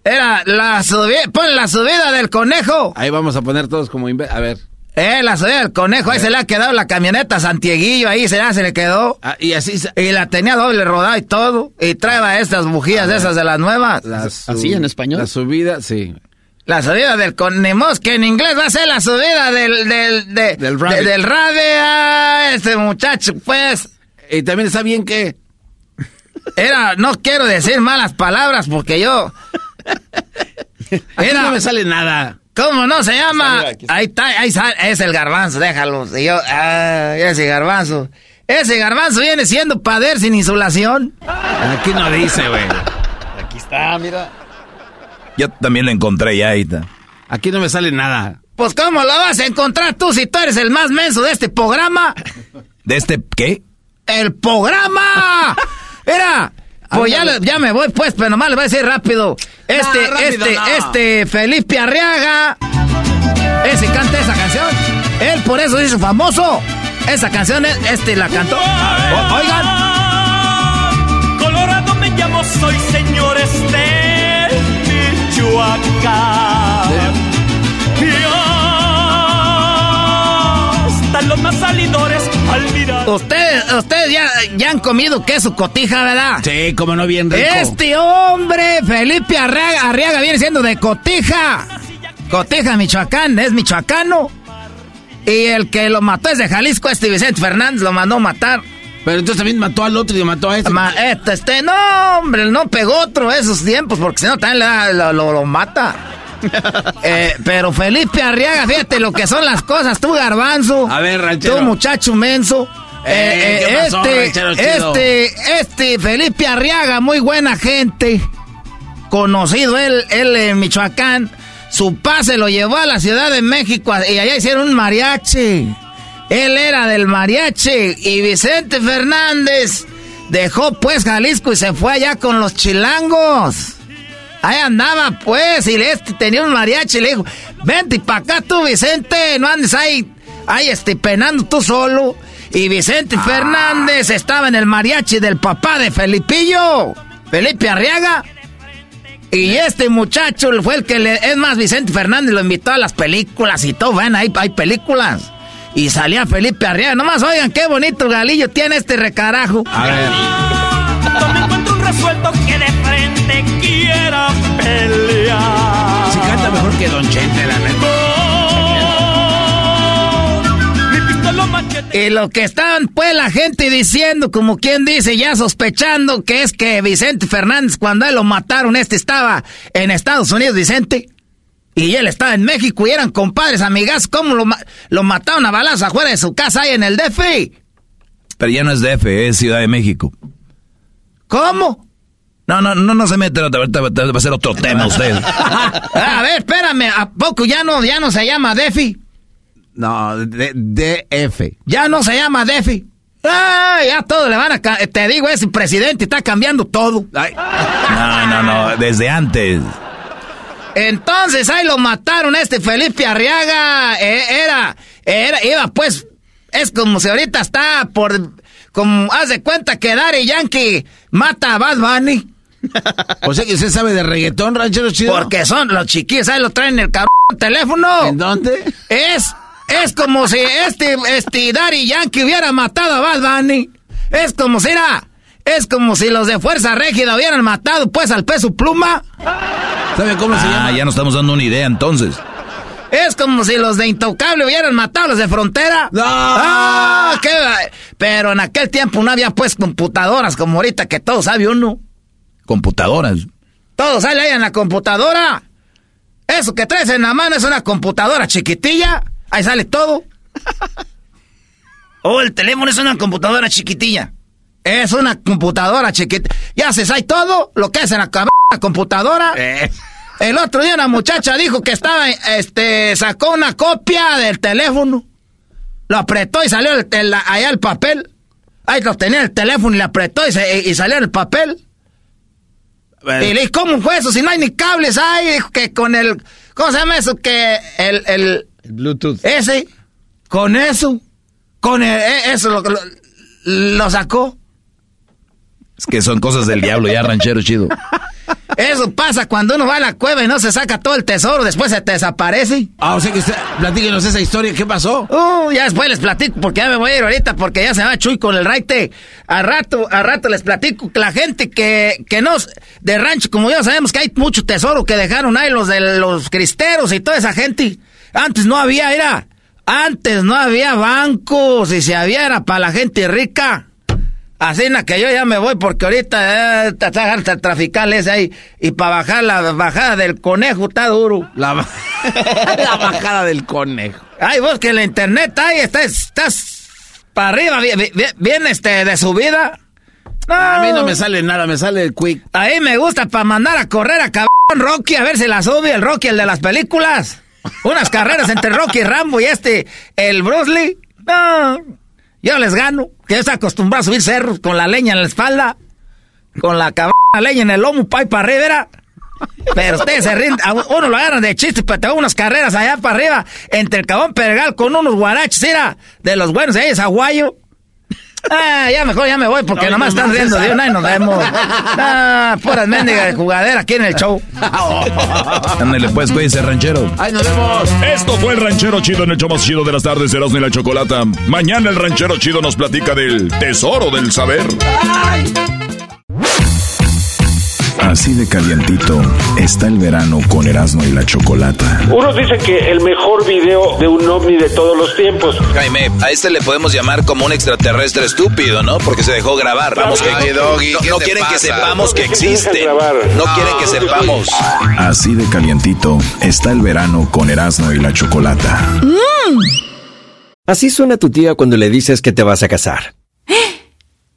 Era la subida, pon la subida del conejo. Ahí vamos a poner todos como... A ver. Eh, la subida del conejo, ahí se le ha quedado la camioneta a Santieguillo, ahí se, ya se le quedó. Ah, y así... se- Y la tenía doble rodada y todo. Y trae estas bujías de esas de las nuevas. la su- ¿Así en español? La subida, sí. La subida del conemos, que en inglés va a ser la subida del... Del, de- Del de- rabbit. del rabbit, ah, este muchacho, pues... Y también está bien que... Era, no quiero decir malas palabras porque yo... Era- no me sale nada. ¿Cómo no se llama? Aquí está. Ahí está, ahí sale, es el garbanzo, déjalo. Y yo, ah, ese garbanzo. Ese garbanzo viene siendo pader sin insulación. Aquí no dice, güey. Aquí está, mira. Yo también lo encontré ya ahí está. Aquí no me sale nada. Pues ¿cómo lo vas a encontrar tú si tú eres el más menso de este programa? ¿De este qué? ¡El programa! Mira, pues ya, ya me voy pues, pero nomás le voy a decir rápido. Este, rápido, este, no. este Felipe Arriaga, ese canta esa canción. Él por eso hizo famoso. Esa canción, es- este la cantó. O- oigan. Colorado me llamo, soy señores de Michoacán. Y hasta los más salidores. Ustedes, ustedes ya, ya han comido queso cotija, ¿verdad? Sí, como no, bien rico. Este hombre, Felipe Arriaga, Arriaga, viene siendo de Cotija. Cotija, Michoacán, es michoacano. Y el que lo mató es de Jalisco, este Vicente Fernández lo mandó matar. Pero entonces también mató al otro y mató a este. Ma- este, este, no, hombre, no pegó otro esos tiempos, porque si no también le da- lo, lo- lo mata. Eh, pero Felipe Arriaga, fíjate lo que son las cosas, tú garbanzo. A ver, ranchero. Tú muchacho menso. Eh, ¿qué pasó, este, este, este Felipe Arriaga, muy buena gente. Conocido él, él en Michoacán. Su pase lo llevó a la Ciudad de México y allá hicieron un mariachi. Él era del mariachi y Vicente Fernández dejó pues Jalisco y se fue allá con los chilangos. Ahí andaba pues y este tenía un mariachi y le dijo, vente para acá tú Vicente, no andes ahí, ahí este, penando tú solo. Y Vicente Fernández estaba en el mariachi del papá de Felipillo, Felipe Arriaga. Y este muchacho fue el que le... Es más, Vicente Fernández lo invitó a las películas y todo. Ven, hay, hay películas. Y salía Felipe Arriaga. Nomás oigan qué bonito galillo tiene este recarajo. A ver. Resuelto que de frente quiera pelear. Si canta mejor que Don Chente, la neta. Y lo que estaban pues la gente diciendo, como quien dice, ya sospechando que es que Vicente Fernández, cuando él lo mataron, este estaba en Estados Unidos, Vicente. Y él estaba en México y eran compadres, amigas. ¿Cómo lo, ma- lo mataron a balazos afuera de su casa ahí en el DF? Pero ya no es DF, es Ciudad de México. ¿Cómo? No, no, no, no se mete, ahorita va a ser otro tema usted. a ver, espérame, ¿a poco ya no, ya no se llama DEFI? No, de, DF. Ya no se llama DEFI. Ah, ya todo le van a... Te digo, ese presidente está cambiando todo. Ay, No, no, no, desde antes. Entonces ahí lo mataron a este Felipe Arriaga. Eh, era, era, iba pues, es como si ahorita está por, como, haz de cuenta que Daddy Yankee mata a Bad Bunny. o sea que usted sabe de reggaetón, ranchero chido. Porque son los chiquillos, ahí lo traen en el cabrón teléfono. ¿En dónde? Es, es como si este, este Daddy Yankee hubiera matado a Bad Bunny. Es como si era, es como si los de Fuerza Régida hubieran matado pues al peso pluma. ¿Sabe cómo se Ah, llama? ya nos estamos dando una idea entonces. Es como si los de Intocable hubieran matado a los de Frontera. ¡No! ¡Ah! qué Pero en aquel tiempo no había pues computadoras como ahorita que todo sabe uno. Computadoras. Todo sale ahí en la computadora. Eso que traes en la mano es una computadora chiquitilla. Ahí sale todo. Oh, el teléfono es una computadora chiquitilla. Es una computadora chiquita. Ya se sabe todo lo que es en la cab- computadora. Eh. El otro día una muchacha dijo que estaba, este, sacó una copia del teléfono. Lo apretó y salió el, el- allá el papel. Ahí lo tenía el teléfono y le apretó y, se- y salió el papel. Y le dije, ¿cómo fue eso? Si no hay ni cables ahí. Dijo que con el, ¿cómo se llama eso? Que el, el, El Bluetooth. ese, con eso, con el, e- eso lo, lo, lo sacó. Es que son cosas del diablo ya, ranchero chido. Eso pasa cuando uno va a la cueva y no se saca todo el tesoro, después se te desaparece. Ah, o sea que usted, platíquenos esa historia, ¿qué pasó? Uh, ya después les platico, porque ya me voy a ir ahorita, porque ya se va Chuy con el raite. A rato, a rato les platico que la gente que, que no, de rancho, como ya sabemos que hay mucho tesoro que dejaron ahí los de los cristeros y toda esa gente. Antes no había, era, antes no había bancos, y si había era para la gente rica. Así na que yo ya me voy porque ahorita eh, está el trafical ese ahí. Y para bajar la bajada del conejo está duro. La, ba- la bajada del conejo. Ay, vos que la internet ahí estás, estás para arriba, bien, bien, bien, este, de subida. No, A mí no me sale nada, me sale el quick. Ahí me gusta para mandar a correr a cabrón Rocky a ver si la sube el Rocky, el de las películas. Unas carreras entre Rocky Rambo y este, el Bruce Lee. No, yo les gano. Que estoy acostumbrado a subir cerros con la leña en la espalda. Con la cabrón leña en el lomo, pa' y para arriba. Pero ustedes se rinden, uno lo agarran de chiste, pero tengo unas carreras allá para arriba, entre el cabón Pergal con unos guaraches, era de los buenos, ahí es aguayo. Ah, ya mejor ya me voy porque No, nomás no están riendo de una y nos vemos. Ah, puras mendigas de jugadera aquí en el show. Ándale pues, cuídense, ranchero. ¡Ay, nos vemos! Esto fue el ranchero chido en el show más chido de las tardes, Erasmo y la Chocolata. Mañana el ranchero chido nos platica del tesoro del saber. Así de calientito está el verano con Erasmo y la Chocolata. Unos dicen que el mejor video de un ovni de todos los tiempos. Jaime, a este le podemos llamar como un extraterrestre estúpido, ¿no? Porque se dejó grabar. Vamos, que Ay, Doggy, no, ¿qué no te quieren que sepamos que ¿Por qué se dejan existen. grabar? No quieren que sepamos. Así de calientito está el verano con Erasmo y la Chocolata. Así suena tu tía cuando le dices que te vas a casar.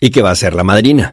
Y que va a ser la madrina.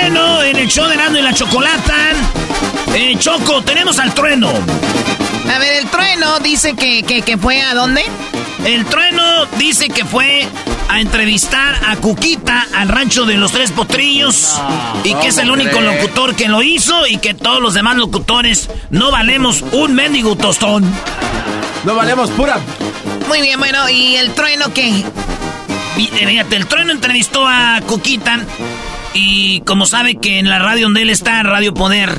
en el show de Nando y la Chocolata. Eh, Choco, tenemos al trueno. A ver, el trueno dice que, que, que fue a dónde? El trueno dice que fue a entrevistar a Cuquita al rancho de los Tres Potrillos y que es el único locutor que lo hizo y que todos los demás locutores no valemos un mendigo tostón. No valemos pura. Muy bien, bueno, ¿y el trueno qué? Eh, Fíjate, el trueno entrevistó a Cuquita y como sabe que en la radio donde él está, Radio Poder,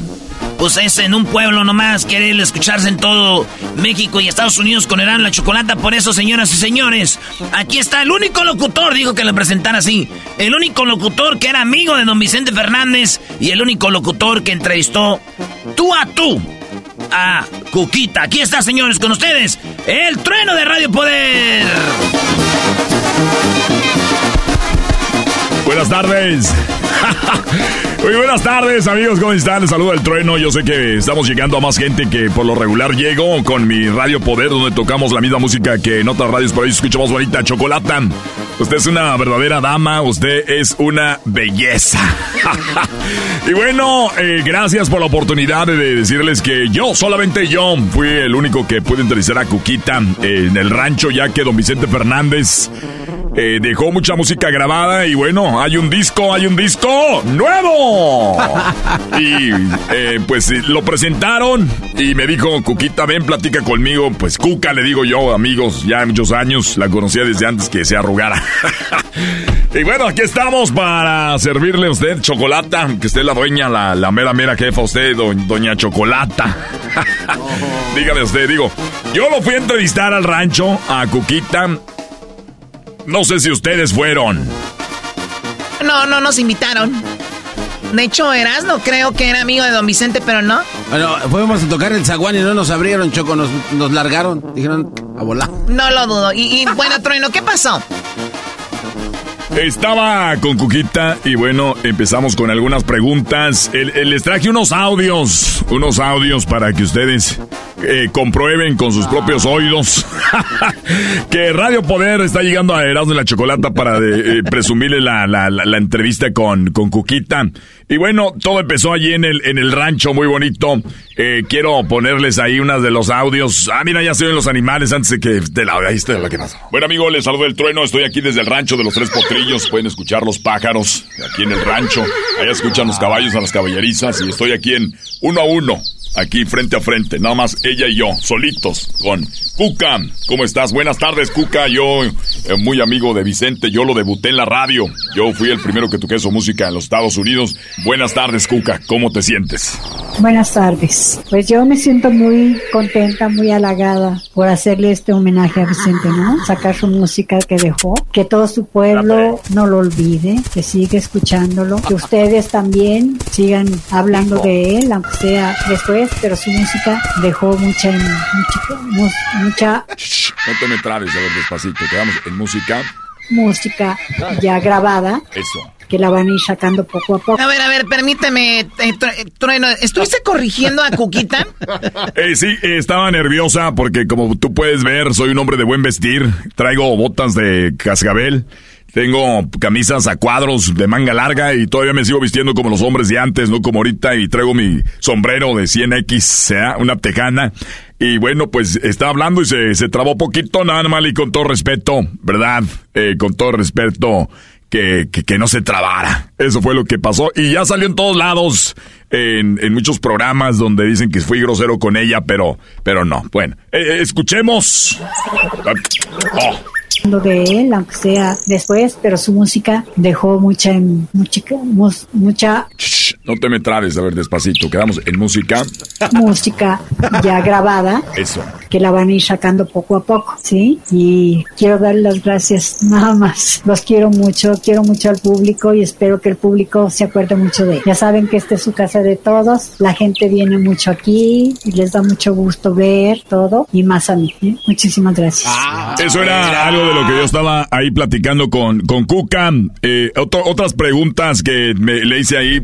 pues es en un pueblo nomás, quiere él escucharse en todo México y Estados Unidos con Eran la Chocolata. Por eso, señoras y señores, aquí está el único locutor, dijo que le presentara así, el único locutor que era amigo de don Vicente Fernández y el único locutor que entrevistó tú a tú a Cuquita. Aquí está, señores, con ustedes, el trueno de Radio Poder. Buenas tardes. Muy buenas tardes, amigos. ¿Cómo están? Les saluda el trueno. Yo sé que estamos llegando a más gente que por lo regular llego con mi Radio Poder, donde tocamos la misma música que en otras radios por ahí escuchamos bonita. Chocolata. Usted es una verdadera dama. Usted es una belleza. y bueno, eh, gracias por la oportunidad de decirles que yo, solamente yo, fui el único que pude entrevistar a Cuquita en el rancho, ya que don Vicente Fernández eh, dejó mucha música grabada y bueno, hay un disco, hay un disco nuevo. y eh, pues lo presentaron y me dijo, Cuquita, ven, platica conmigo. Pues Cuca, le digo yo, amigos, ya muchos años, la conocía desde antes que se arrugara. y bueno, aquí estamos para servirle a usted chocolata, que esté la dueña, la, la mera, mera jefa, usted, doña Chocolata. Dígame usted, digo, yo lo fui a entrevistar al rancho, a Cuquita. No sé si ustedes fueron. No, no nos invitaron. De hecho, Erasmo creo que era amigo de don Vicente, pero no. Bueno, fuimos a tocar el zaguán y no nos abrieron, Choco, nos, nos largaron. Dijeron a volar. No lo dudo. Y, y bueno, Trueno, ¿qué pasó? Estaba con Cuquita y bueno, empezamos con algunas preguntas. Les traje unos audios, unos audios para que ustedes eh, comprueben con sus propios oídos que Radio Poder está llegando a Erasmo y la Chocolata para de- eh, presumirle la, la- la- la entrevista con, con Cuquita. Y bueno, todo empezó allí en el, en el rancho, muy bonito. Eh, quiero ponerles ahí unas de los audios. Ah, mira, ya se ven los animales antes de que... De la, ahí está lo que pasa. Bueno, amigo, les saludo el trueno. Estoy aquí desde el rancho de los Tres Potrillos. Pueden escuchar los pájaros aquí en el rancho. Allá escuchan los caballos a las caballerizas. Y estoy aquí en uno a uno. Aquí frente a frente, nada más ella y yo, solitos, con Cuca. ¿Cómo estás? Buenas tardes, Cuca. Yo, eh, muy amigo de Vicente, yo lo debuté en la radio. Yo fui el primero que toqué su música en los Estados Unidos. Buenas tardes, Cuca. ¿Cómo te sientes? Buenas tardes. Pues yo me siento muy contenta, muy halagada por hacerle este homenaje a Vicente, ¿no? Sacar su música que dejó, que todo su pueblo no lo olvide, que siga escuchándolo, que ustedes también sigan hablando de él, aunque sea después, pero su música dejó mucha, mucha, mu- mucha No te me trabes, a ver, despacito. Quedamos en música. música ya grabada, Eso. que la van a ir sacando poco a poco. A ver, a ver, permíteme, eh, eh, Trueno. ¿Estuviste corrigiendo a Cuquita? Eh, sí, eh, estaba nerviosa porque como tú puedes ver, soy un hombre de buen vestir. Traigo botas de cascabel. Tengo camisas a cuadros de manga larga y todavía me sigo vistiendo como los hombres de antes, no como ahorita. Y traigo mi sombrero de 100X, sea una tejana. Y bueno, pues estaba hablando y se, se trabó poquito, nada mal y con todo respeto, ¿verdad? Eh, con todo respeto, que, que, no se trabara. Eso fue lo que pasó. Y ya salió en todos lados, en, en muchos programas donde dicen que fui grosero con ella, pero, pero no. Bueno, eh, eh, escuchemos. Oh. De él, aunque sea después, pero su música dejó mucha, mucha, mucha No te me trabes, a ver, despacito. Quedamos en música. música ya grabada Eso. que la van a ir sacando poco a poco, ¿sí? Y quiero dar las gracias nada más. Los quiero mucho, quiero mucho al público y espero que el público se acuerde mucho de él. Ya saben que esta es su casa de todos, la gente viene mucho aquí y les da mucho gusto ver todo y más a mí. ¿eh? Muchísimas gracias. Eso era algo de lo que yo estaba ahí platicando con, con Cuca. Eh, otro- otras preguntas que me, le hice ahí.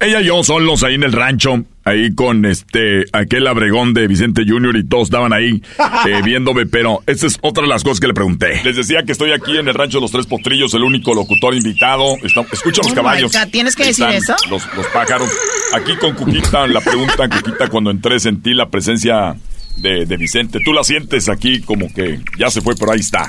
Ella y yo solos ahí en el rancho, ahí con este aquel abregón de Vicente Junior y todos estaban ahí eh, viéndome, pero esta es otra de las cosas que le pregunté. Les decía que estoy aquí en el rancho de los Tres Potrillos, el único locutor invitado. Está- escucha los Oh caballos. ¿tienes que decir eso? Los, los pájaros. Aquí con Cuquita, la pregunta, Cuquita, cuando entré sentí la presencia de, de Vicente. Tú la sientes aquí como que ya se fue, pero ahí está.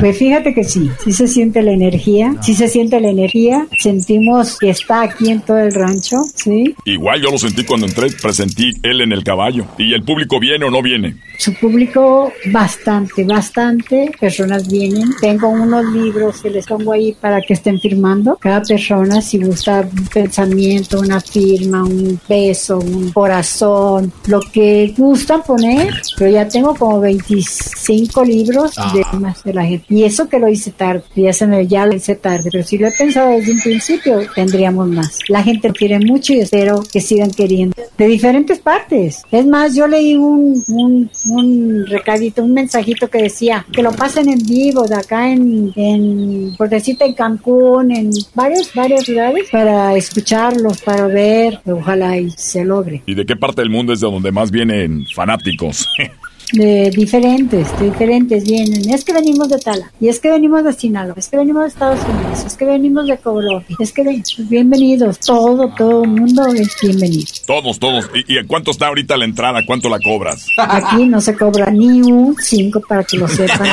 Pues fíjate que sí, sí se siente la energía, sí se siente la energía, sentimos que está aquí en todo el rancho, ¿sí? Igual yo lo sentí cuando entré, presentí él en el caballo. ¿Y el público viene o no viene? Su público bastante, bastante personas vienen. Tengo unos libros que les pongo ahí para que estén firmando. Cada persona, si gusta un pensamiento, una firma, un beso, un corazón, lo que gustan poner. Pero ya tengo como 25 libros de más de la gente. Y eso que lo hice tarde, ya se me ya lo hice tarde, pero si lo he pensado desde un principio, tendríamos más. La gente lo quiere mucho y espero que sigan queriendo. De diferentes partes. Es más, yo leí un, un, un recadito, un mensajito que decía que lo pasen en vivo de acá en, en por decirte, en Cancún, en varias, varias ciudades, para escucharlos, para ver, ojalá y se logre. ¿Y de qué parte del mundo es de donde más vienen fanáticos? de diferentes, de diferentes vienen. Es que venimos de Tala, y es que venimos de Sinaloa, es que venimos de Estados Unidos, es que venimos de Colombia, es que ven- bienvenidos, todo, todo el mundo es bienvenido. todos, todos. ¿Y, y a cuánto está ahorita la entrada? ¿Cuánto la cobras? Aquí no se cobra ni un 5 para que lo sepan.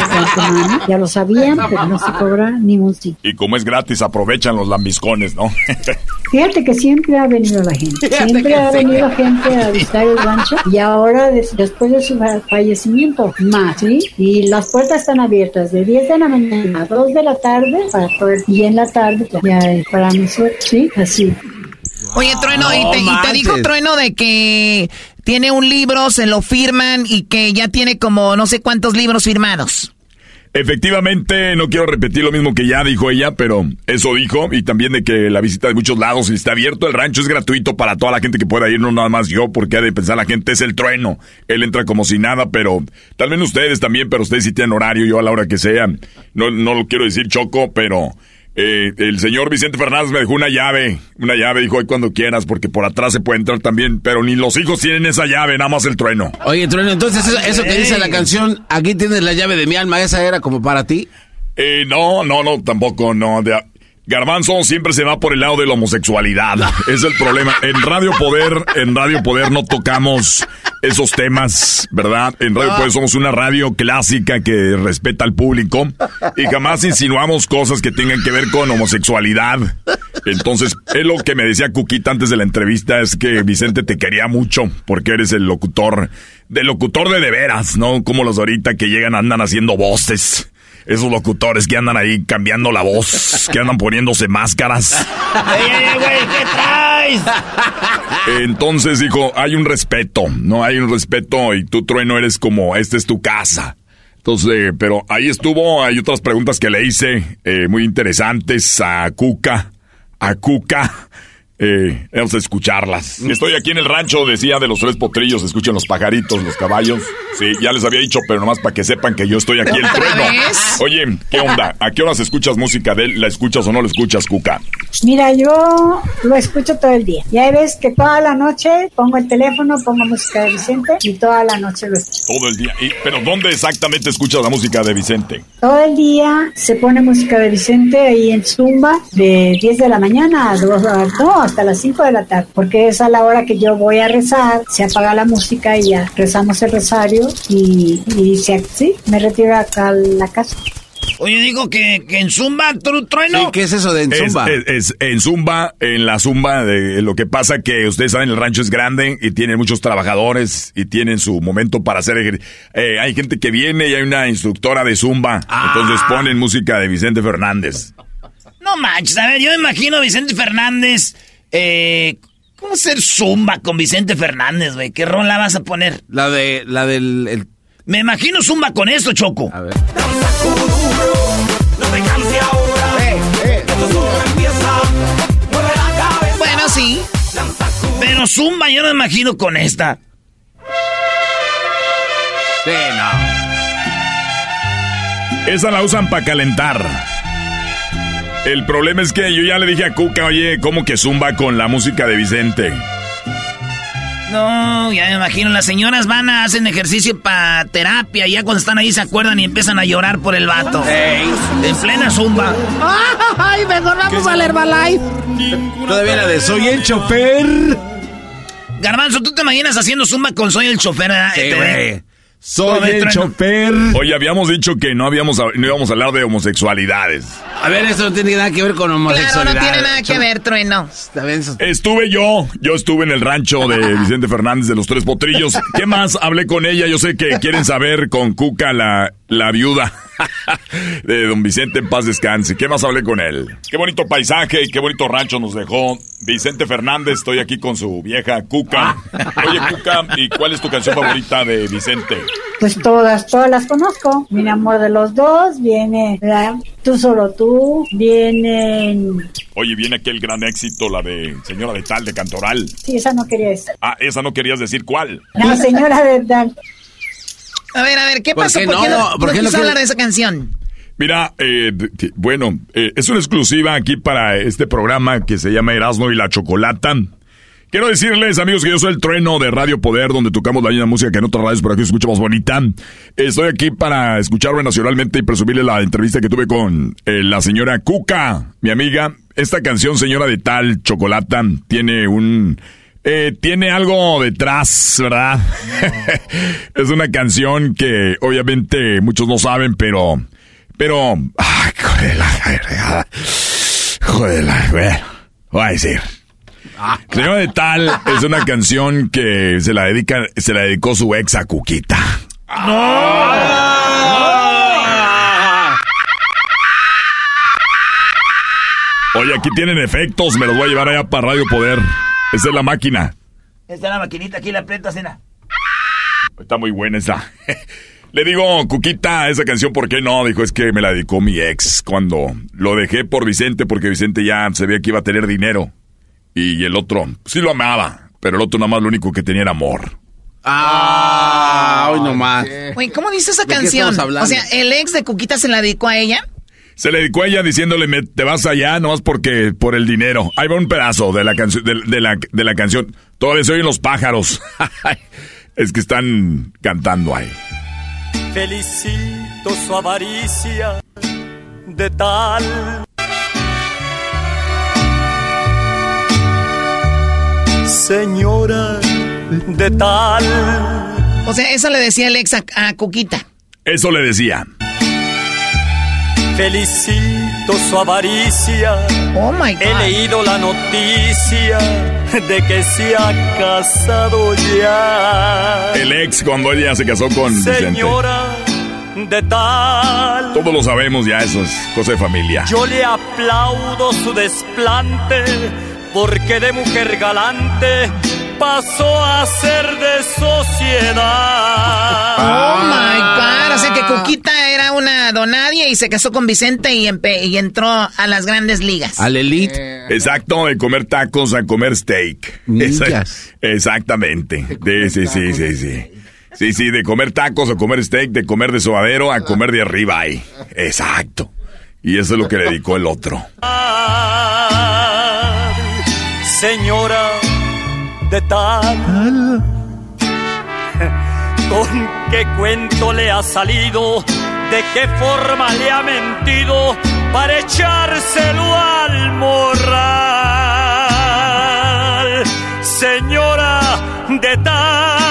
Ya lo sabían, pero no se cobra ni un 5. Y como es gratis, aprovechan los lambiscones, ¿no? Fíjate que siempre ha venido la gente, siempre ha venido gente a visitar el rancho y ahora des- después de su fa- fallecimiento más, ¿sí? Y las puertas están abiertas de 10 de la mañana a 2 de la tarde para poder, y en la tarde ya para nosotros, ¿sí? Así. Oye, Trueno, No y, te, y te dijo Trueno de que tiene un libro, se lo firman y que ya tiene como no sé cuántos libros firmados. Efectivamente, no quiero repetir lo mismo que ya dijo ella, pero eso dijo. Y también de que la visita de muchos lados está abierto. El rancho es gratuito para toda la gente que pueda ir, no nada más yo, porque ha de pensar la gente es el trueno. Él entra como si nada, pero tal vez ustedes también, pero ustedes sí tienen horario, yo a la hora que sea. No, no lo quiero decir choco, pero eh, el señor Vicente Fernández me dejó una llave. Una llave, dijo, hoy cuando quieras, porque por atrás se puede entrar también. Pero ni los hijos tienen esa llave, nada más el trueno. Oye, Trueno, entonces eso, eso que dice la canción, aquí tienes la llave de mi alma, ¿esa era como para ti? Eh, no, no, no, tampoco, no. De- Garbanzo siempre se va por el lado de la homosexualidad. Es el problema. En Radio Poder, en Radio Poder no tocamos esos temas, ¿verdad? En Radio Poder somos una radio clásica que respeta al público y jamás insinuamos cosas que tengan que ver con homosexualidad. Entonces, es lo que me decía Cuquita antes de la entrevista, es que Vicente te quería mucho porque eres el locutor, del locutor de de veras, ¿no? Como los de ahorita que llegan andan haciendo voces. Esos locutores que andan ahí cambiando la voz, que andan poniéndose máscaras. ¡Ey, ey, güey! ¿Qué traes? Entonces dijo, hay un respeto, no hay un respeto y tú, Trueno, eres como, esta es tu casa. Entonces, eh, pero ahí estuvo, hay otras preguntas que le hice, eh, muy interesantes a Cuca, a Cuca. Eh, vamos a escucharlas. Estoy aquí en el rancho, decía, de los tres potrillos, escuchen los pajaritos, los caballos. Sí, ya les había dicho, pero nomás para que sepan que yo estoy aquí el ¿Otra trueno. vez? Oye, ¿qué onda? ¿A qué horas escuchas música de él? ¿La escuchas o no la escuchas, Cuca? Mira, yo lo escucho todo el día. Ya ves que toda la noche pongo el teléfono, pongo música de Vicente y toda la noche lo escucho. Todo el día. Y- pero ¿dónde exactamente escuchas la música de Vicente? Todo el día se pone música de Vicente ahí en Zumba de 10 de la mañana a 2, a- no, hasta las 5 de la tarde, porque es a la hora que yo voy a rezar, se apaga la música y ya rezamos el rosario y, y se, sí, me retiro acá a la casa. Oye, digo que, que en Zumba, tru- trueno. ¿qué es eso de en Zumba? Es, es- en Zumba, en la Zumba, de, lo que pasa que ustedes saben, el rancho es grande y tiene muchos trabajadores y tienen su momento para hacer eh, hay gente que viene y hay una instructora de Zumba. Entonces ponen música de Vicente Fernández. No manches, a ver, yo me imagino a Vicente Fernández. Eh, ¿Cómo hacer Zumba con Vicente Fernández, güey? ¿Qué rola vas a poner? La de, la del... el- Me imagino Zumba con esto, Choco. A ver. Bueno, sí. Pero Zumba yo no me imagino con esta. Sí, Esa la usan para calentar. El problema es que yo ya le dije a Cuca, oye, ¿cómo que Zumba con la música de Vicente? No, ya me imagino. Las señoras van a hacen ejercicio para terapia. Ya cuando están ahí se acuerdan y empiezan a llorar por el vato. En plena Zumba. ¡Ay, mejor vamos al Herbalife! Todavía la de Soy el chofer. Garbanzo, ¿tú te imaginas haciendo Zumba con Soy el chofer? Sí, Te- güey. Soy el chofer. Oye, habíamos dicho que no, habíamos, no íbamos a hablar de homosexualidades. A ver, eso no tiene nada que ver con Claro, homosexualidad. no tiene nada que ver, Trueno. Estuve yo, yo estuve en el rancho de Vicente Fernández de los Tres Potrillos. ¿Qué más? Hablé con ella, yo sé que quieren saber con Cuca la la viuda de don Vicente en paz descanse. ¿Qué más hablé con él? Qué bonito paisaje y qué bonito rancho nos dejó Vicente Fernández. Estoy aquí con su vieja Cuca. Oye, Cuca, ¿y cuál es tu canción favorita de Vicente? Pues todas, todas las conozco. Mi amor de los dos, viene la- Tú solo tú, vienen... Oye, viene aquel gran éxito, la de Señora de Tal, de Cantoral. Sí, esa no quería decir. Ah, esa no querías decir cuál. La señora de tal. A ver, a ver, ¿qué ¿Por pasó? qué ¿Por qué no? no, ¿Por no qué no quiso quiere- hablar de esa canción? Mira, eh, bueno, eh, es una exclusiva aquí para este programa que se llama Erasmo y la Chocolata. Quiero decirles, amigos, que yo soy el trueno de Radio Poder, donde tocamos la misma música que en otras radios, pero aquí se escucha más bonita. Estoy aquí para escucharme nacionalmente y presumirle la entrevista que tuve con eh, la señora Cuca, mi amiga. Esta canción, señora de tal, Chocolata, tiene un... eh, tiene algo detrás, ¿verdad? es una canción que obviamente muchos no saben, pero... Pero... Ay, joder, la. Joder, la... Bueno, a decir. Señora de tal es una canción que se la dedica, se la dedicó su ex a Cuquita. Oye, aquí tienen efectos, me los voy a llevar allá para Radio Poder. Esa es la máquina. Esta es la maquinita, aquí la aprietas, cena. Está muy buena esa. Le digo, Cuquita, esa canción, ¿por qué no? Dijo, es que me la dedicó mi ex cuando lo dejé por Vicente, porque Vicente ya se veía que iba a tener dinero. Y el otro, sí lo amaba, pero el otro nada más lo único que tenía era amor. Ah, hoy nomás. Oye, ¿cómo dice esa ¿De qué canción? estamos hablando? O sea, el ex de Cuquita se la dedicó a ella. Se le dedicó a ella diciéndole, "Me- te vas allá nomás porque, por el dinero. Ahí va un pedazo de la, canción de, de la, de la canción. Todavía se oyen los pájaros. es que están cantando ahí. Felicito su avaricia de tal. Señora de tal. O sea, eso le decía el ex a, a Cuquita. Eso le decía. Felicito su avaricia. Oh my God. He leído la noticia de que se ha casado ya. El ex cuando ella se casó con Vicente. Señora de tal. Todos lo sabemos ya, eso es cosa de familia. Yo le aplaudo su desplante, porque de mujer galante pasó a ser de sociedad. Oh my God. O sea que Cuquita era una donadie y se casó con Vicente y, entró a las grandes ligas. Al elite. Exacto, de comer tacos a comer steak. Esa- exactamente. Sí, sí, sí, sí, sí. Sí, sí, de comer tacos a comer steak, de comer de sobadero a comer de arriba ahí. Exacto. Y eso es lo que le dedicó el otro. Señora de tal. ¿Con qué cuento le ha salido? ¿De qué forma le ha mentido para echárselo al morral? Señora de tal.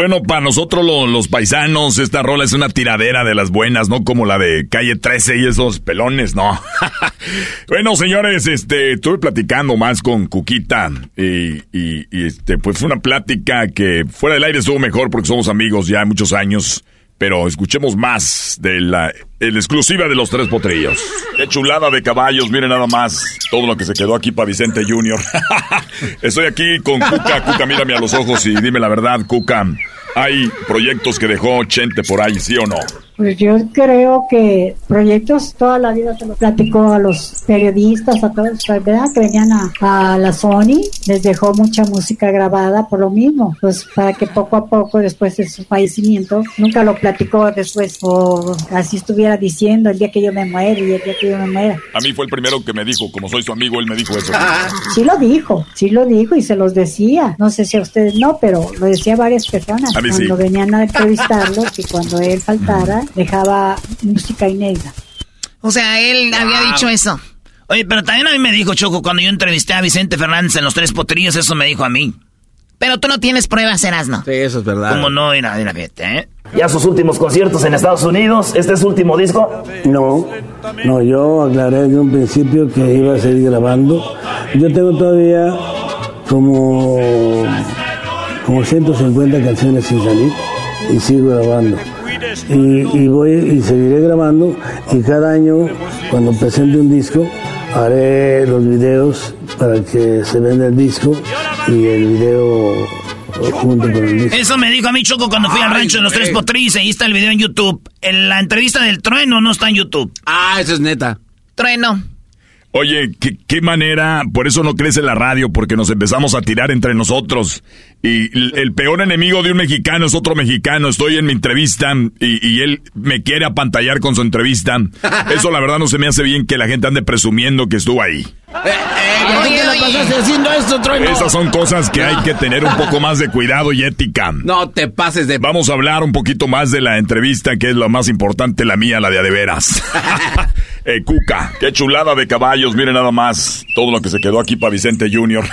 Bueno, para nosotros lo- los paisanos, esta rola es una tiradera de las buenas, no como la de Calle 13 y esos pelones, no. bueno, señores, este, estuve platicando más con Cuquita y, y- y, este, pues fue una plática que fuera del aire estuvo mejor porque somos amigos ya muchos años. Pero escuchemos más de la, exclusiva de los tres potrillos. Qué chulada de caballos, miren nada más todo lo que se quedó aquí para Vicente Junior. Estoy aquí con Cuca. Cuca, mírame a los ojos y dime la verdad, Cuca. ¿Hay proyectos que dejó Chente por ahí, sí o no? Pues yo creo que proyectos toda la vida se lo platicó a los periodistas, a todos, ¿verdad? Que venían a, a la Sony, les dejó mucha música grabada por lo mismo, pues para que poco a poco después de su fallecimiento, nunca lo platicó después o así estuviera diciendo el día que yo me muera y el día que yo me muera. A mí fue el primero que me dijo, como soy su amigo, él me dijo eso. Sí lo dijo, sí lo dijo y se los decía. No sé si a ustedes no, pero lo decía a varias personas A mí cuando sí. venían a entrevistarlo, que cuando él faltara dejaba música inédita. O sea, él había dicho eso. Oye, pero también a mí me dijo Choco cuando yo entrevisté a Vicente Fernández en Los Tres Potrillos, eso me dijo a mí. Pero tú no tienes pruebas, Erasno. Sí, eso es verdad. ¿Cómo no? Mira, mira, fíjate, ¿eh? Ya sus últimos conciertos en Estados Unidos, este es su último disco. No, no, yo aclaré desde un principio que iba a seguir grabando. Yo tengo todavía como, como 150 canciones sin salir y sigo grabando. Y, y voy y seguiré grabando y cada año cuando presente un disco haré los videos para que se venda el disco y el video junto con el disco. Eso me dijo a mí Choco cuando fui al rancho de los Tres Potrillos. Ahí está el video en YouTube. En la entrevista del trueno no está en YouTube. Ah, eso es neta. Trueno. Oye, ¿qué, qué manera, por eso no crece la radio, porque nos empezamos a tirar entre nosotros. Y el, el peor enemigo de un mexicano es otro mexicano. Estoy en mi entrevista y, y él me quiere apantallar con su entrevista. Eso la verdad no se me hace bien que la gente ande presumiendo que estuvo ahí. ¿Por qué te la pasaste haciendo esto, Trueno? Esas son cosas que hay que tener un poco más de cuidado y ética. No te pases de... Vamos a hablar un poquito más de la entrevista, que es la más importante, la mía, la de a de veras. eh, Cuca, qué chulada de caballos, miren nada más todo lo que se quedó aquí para Vicente Junior.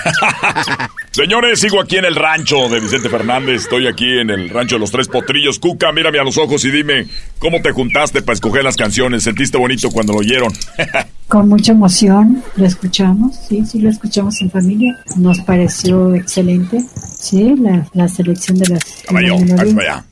Señores, sigo aquí en el rancho de Vicente Fernández, estoy aquí en el rancho de los Tres Potrillos. Cuca, mírame a los ojos y dime, ¿cómo te juntaste para escoger las canciones? ¿Sentiste bonito cuando lo oyeron? Con mucha emoción lo escuchamos, sí, sí lo escuchamos en familia. Nos pareció excelente, sí, la, la selección de las, Caballo, allá.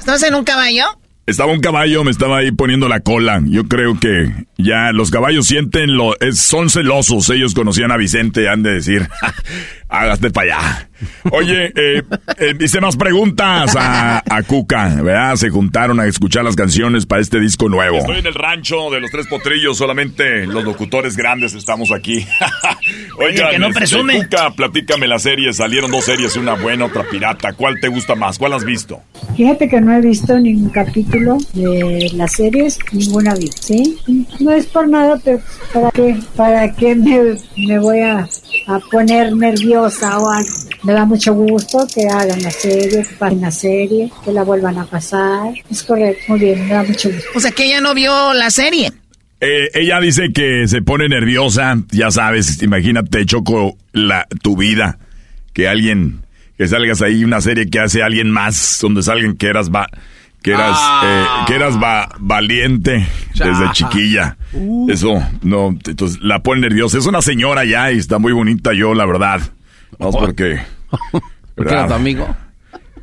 ¿Estás en un caballo? Estaba un caballo, me estaba ahí poniendo la cola. Yo creo que ya los caballos sienten lo, es- son celosos. Ellos conocían a Vicente, han de decir, hágate para allá. Oye, eh, eh, hice más preguntas a, a Cuca, ¿verdad? Se juntaron a escuchar las canciones para este disco nuevo. Estoy en el rancho de los tres potrillos, solamente los locutores grandes estamos aquí. Oigan, que no este, presume. Cuca, platícame las series. Salieron dos series, una buena, otra pirata. ¿Cuál te gusta más? ¿Cuál has visto? Fíjate que no he visto ningún capítulo de las series, ninguna vi, ¿sí? No es por nada, pero ¿para qué, para qué me, me voy a, a poner nerviosa o algo? Me da mucho gusto que hagan la serie, que pasen la serie, que la vuelvan a pasar. Es correcto, muy bien, me da mucho gusto. O sea que ella no vio la serie. Eh, ella dice que se pone nerviosa, ya sabes, imagínate, Choco, la, tu vida, que alguien, que salgas ahí una serie que hace alguien más, donde salgan que eras, va, que eras, eh, que eras va- valiente desde chiquilla. Eso, no, entonces la pone nerviosa. Es una señora ya y está muy bonita yo, la verdad. No, porque... ¿Por qué era tu amigo?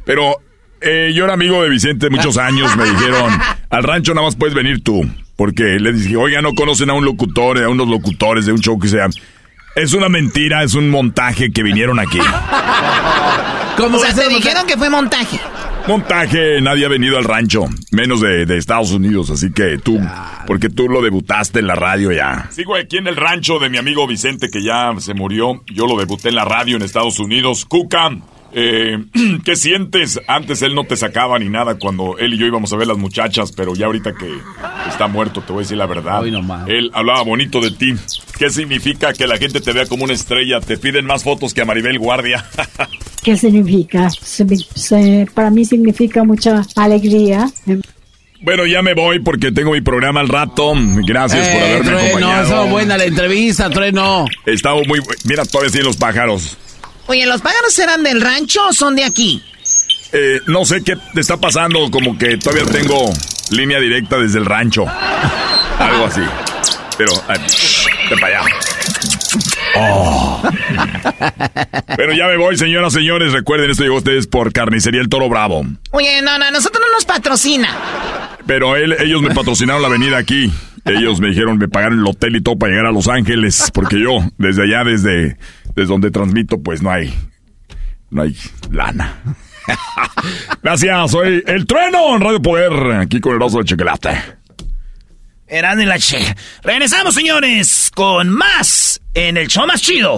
Pero eh, yo era amigo de Vicente muchos años, me dijeron, al rancho nada más puedes venir tú. Porque le dije, oiga, no conocen a un locutor, a unos locutores de un show que sea... Es una mentira, es un montaje que vinieron aquí. o sea, te dijeron que fue montaje. Montaje, nadie ha venido al rancho, menos de, de Estados Unidos, así que tú, porque tú lo debutaste en la radio ya. Sigo aquí en el rancho de mi amigo Vicente, que ya se murió. Yo lo debuté en la radio en Estados Unidos. Cuca, eh, ¿qué sientes? Antes él no te sacaba ni nada cuando él y yo íbamos a ver las muchachas, pero ya ahorita que está muerto, te voy a decir la verdad. Hoy nomás. Él hablaba bonito de ti. ¿Qué significa que la gente te vea como una estrella? Te piden más fotos que a Maribel Guardia. ¿Qué significa? Se- se- para mí significa mucha alegría. Bueno, ya me voy porque tengo mi programa al rato. Gracias por Eh, haberme Trueno, acompañado. estuvo buena la entrevista, Trueno. Estaba muy... Mira, todavía siguen los pájaros. Oye, ¿los pájaros eran del rancho o son de aquí? Eh, no sé qué te está pasando, como que todavía tengo línea directa desde el rancho. Algo así. Pero, eh, de para allá. Oh. Pero ya me voy, señoras, señores. Recuerden, esto llegó a ustedes por Carnicería El Toro Bravo. Oye, no, no, nosotros no nos patrocina. Pero él, ellos me patrocinaron la venida aquí. Ellos me dijeron, me pagaron el hotel y todo para llegar a Los Ángeles. Porque yo, desde allá, desde, desde donde transmito, pues no hay, no hay lana. Gracias, soy El Trueno en Radio Poder, aquí con el oso de chocolate. Eran de la che. Regresamos, señores, con más en el show más chido.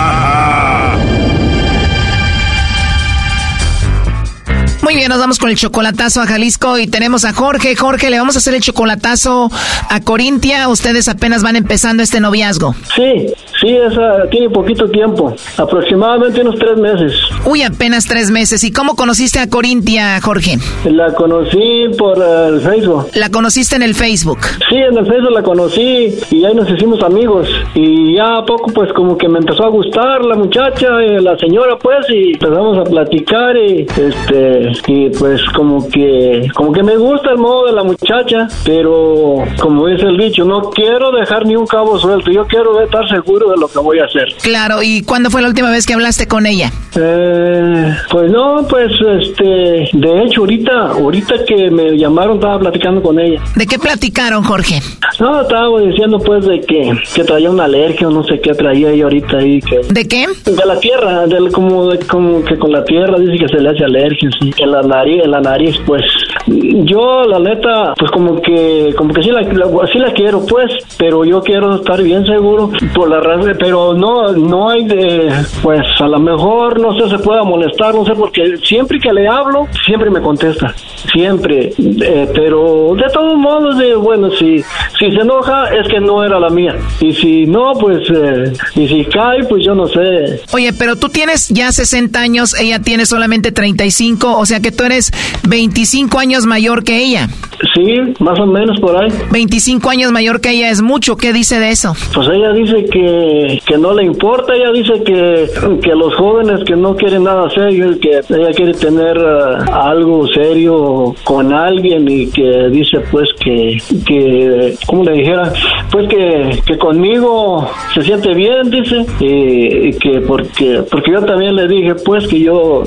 Muy bien, nos vamos con el chocolatazo a Jalisco y tenemos a Jorge. Jorge, le vamos a hacer el chocolatazo a Corintia. Ustedes apenas van empezando este noviazgo. Sí, sí, esa tiene poquito tiempo, aproximadamente unos tres meses. Uy, apenas tres meses. ¿Y cómo conociste a Corintia, Jorge? La conocí por eh, el Facebook. ¿La conociste en el Facebook? Sí, en el Facebook la conocí y ahí nos hicimos amigos. Y ya a poco pues como que me empezó a gustar la muchacha, eh, la señora pues, y empezamos a platicar y este y pues como que como que me gusta el modo de la muchacha, pero como dice el dicho, no quiero dejar ni un cabo suelto, yo quiero estar seguro de lo que voy a hacer. Claro, ¿y cuándo fue la última vez que hablaste con ella? Eh, pues no, pues este, de hecho ahorita, ahorita que me llamaron estaba platicando con ella. ¿De qué platicaron, Jorge? No, estaba diciendo pues de que, que traía una alergia o no sé qué traía ella ahorita ahí que ¿De qué? de la tierra, del como de- como que con la tierra dice que se le hace alergia, sí. La nariz, la nariz pues yo la neta pues como que como que sí la, la- sí la quiero pues, pero yo quiero estar bien seguro por la razón, pero no no hay de pues a lo mejor no sé se pueda molestar, no sé porque siempre que le hablo siempre me contesta, siempre, eh, pero de todos modos de bueno si si se enoja es que no era la mía y si no pues eh, y si cae pues yo no sé. Oye, pero tú tienes ya 60 años, ella tiene solamente 35, o sea que tú eres 25 años mayor que ella. Sí, más o menos por ahí. 25 años mayor que ella es mucho, ¿qué dice de eso? Pues ella dice que, que no le importa, ella dice que, que los jóvenes que no quieren nada serio, que ella quiere tener eh, algo serio con alguien y que dice pues que, que ¿cómo le dijera? Pues que, que conmigo se siente bien, dice, y, y que porque, porque yo también le dije pues que yo,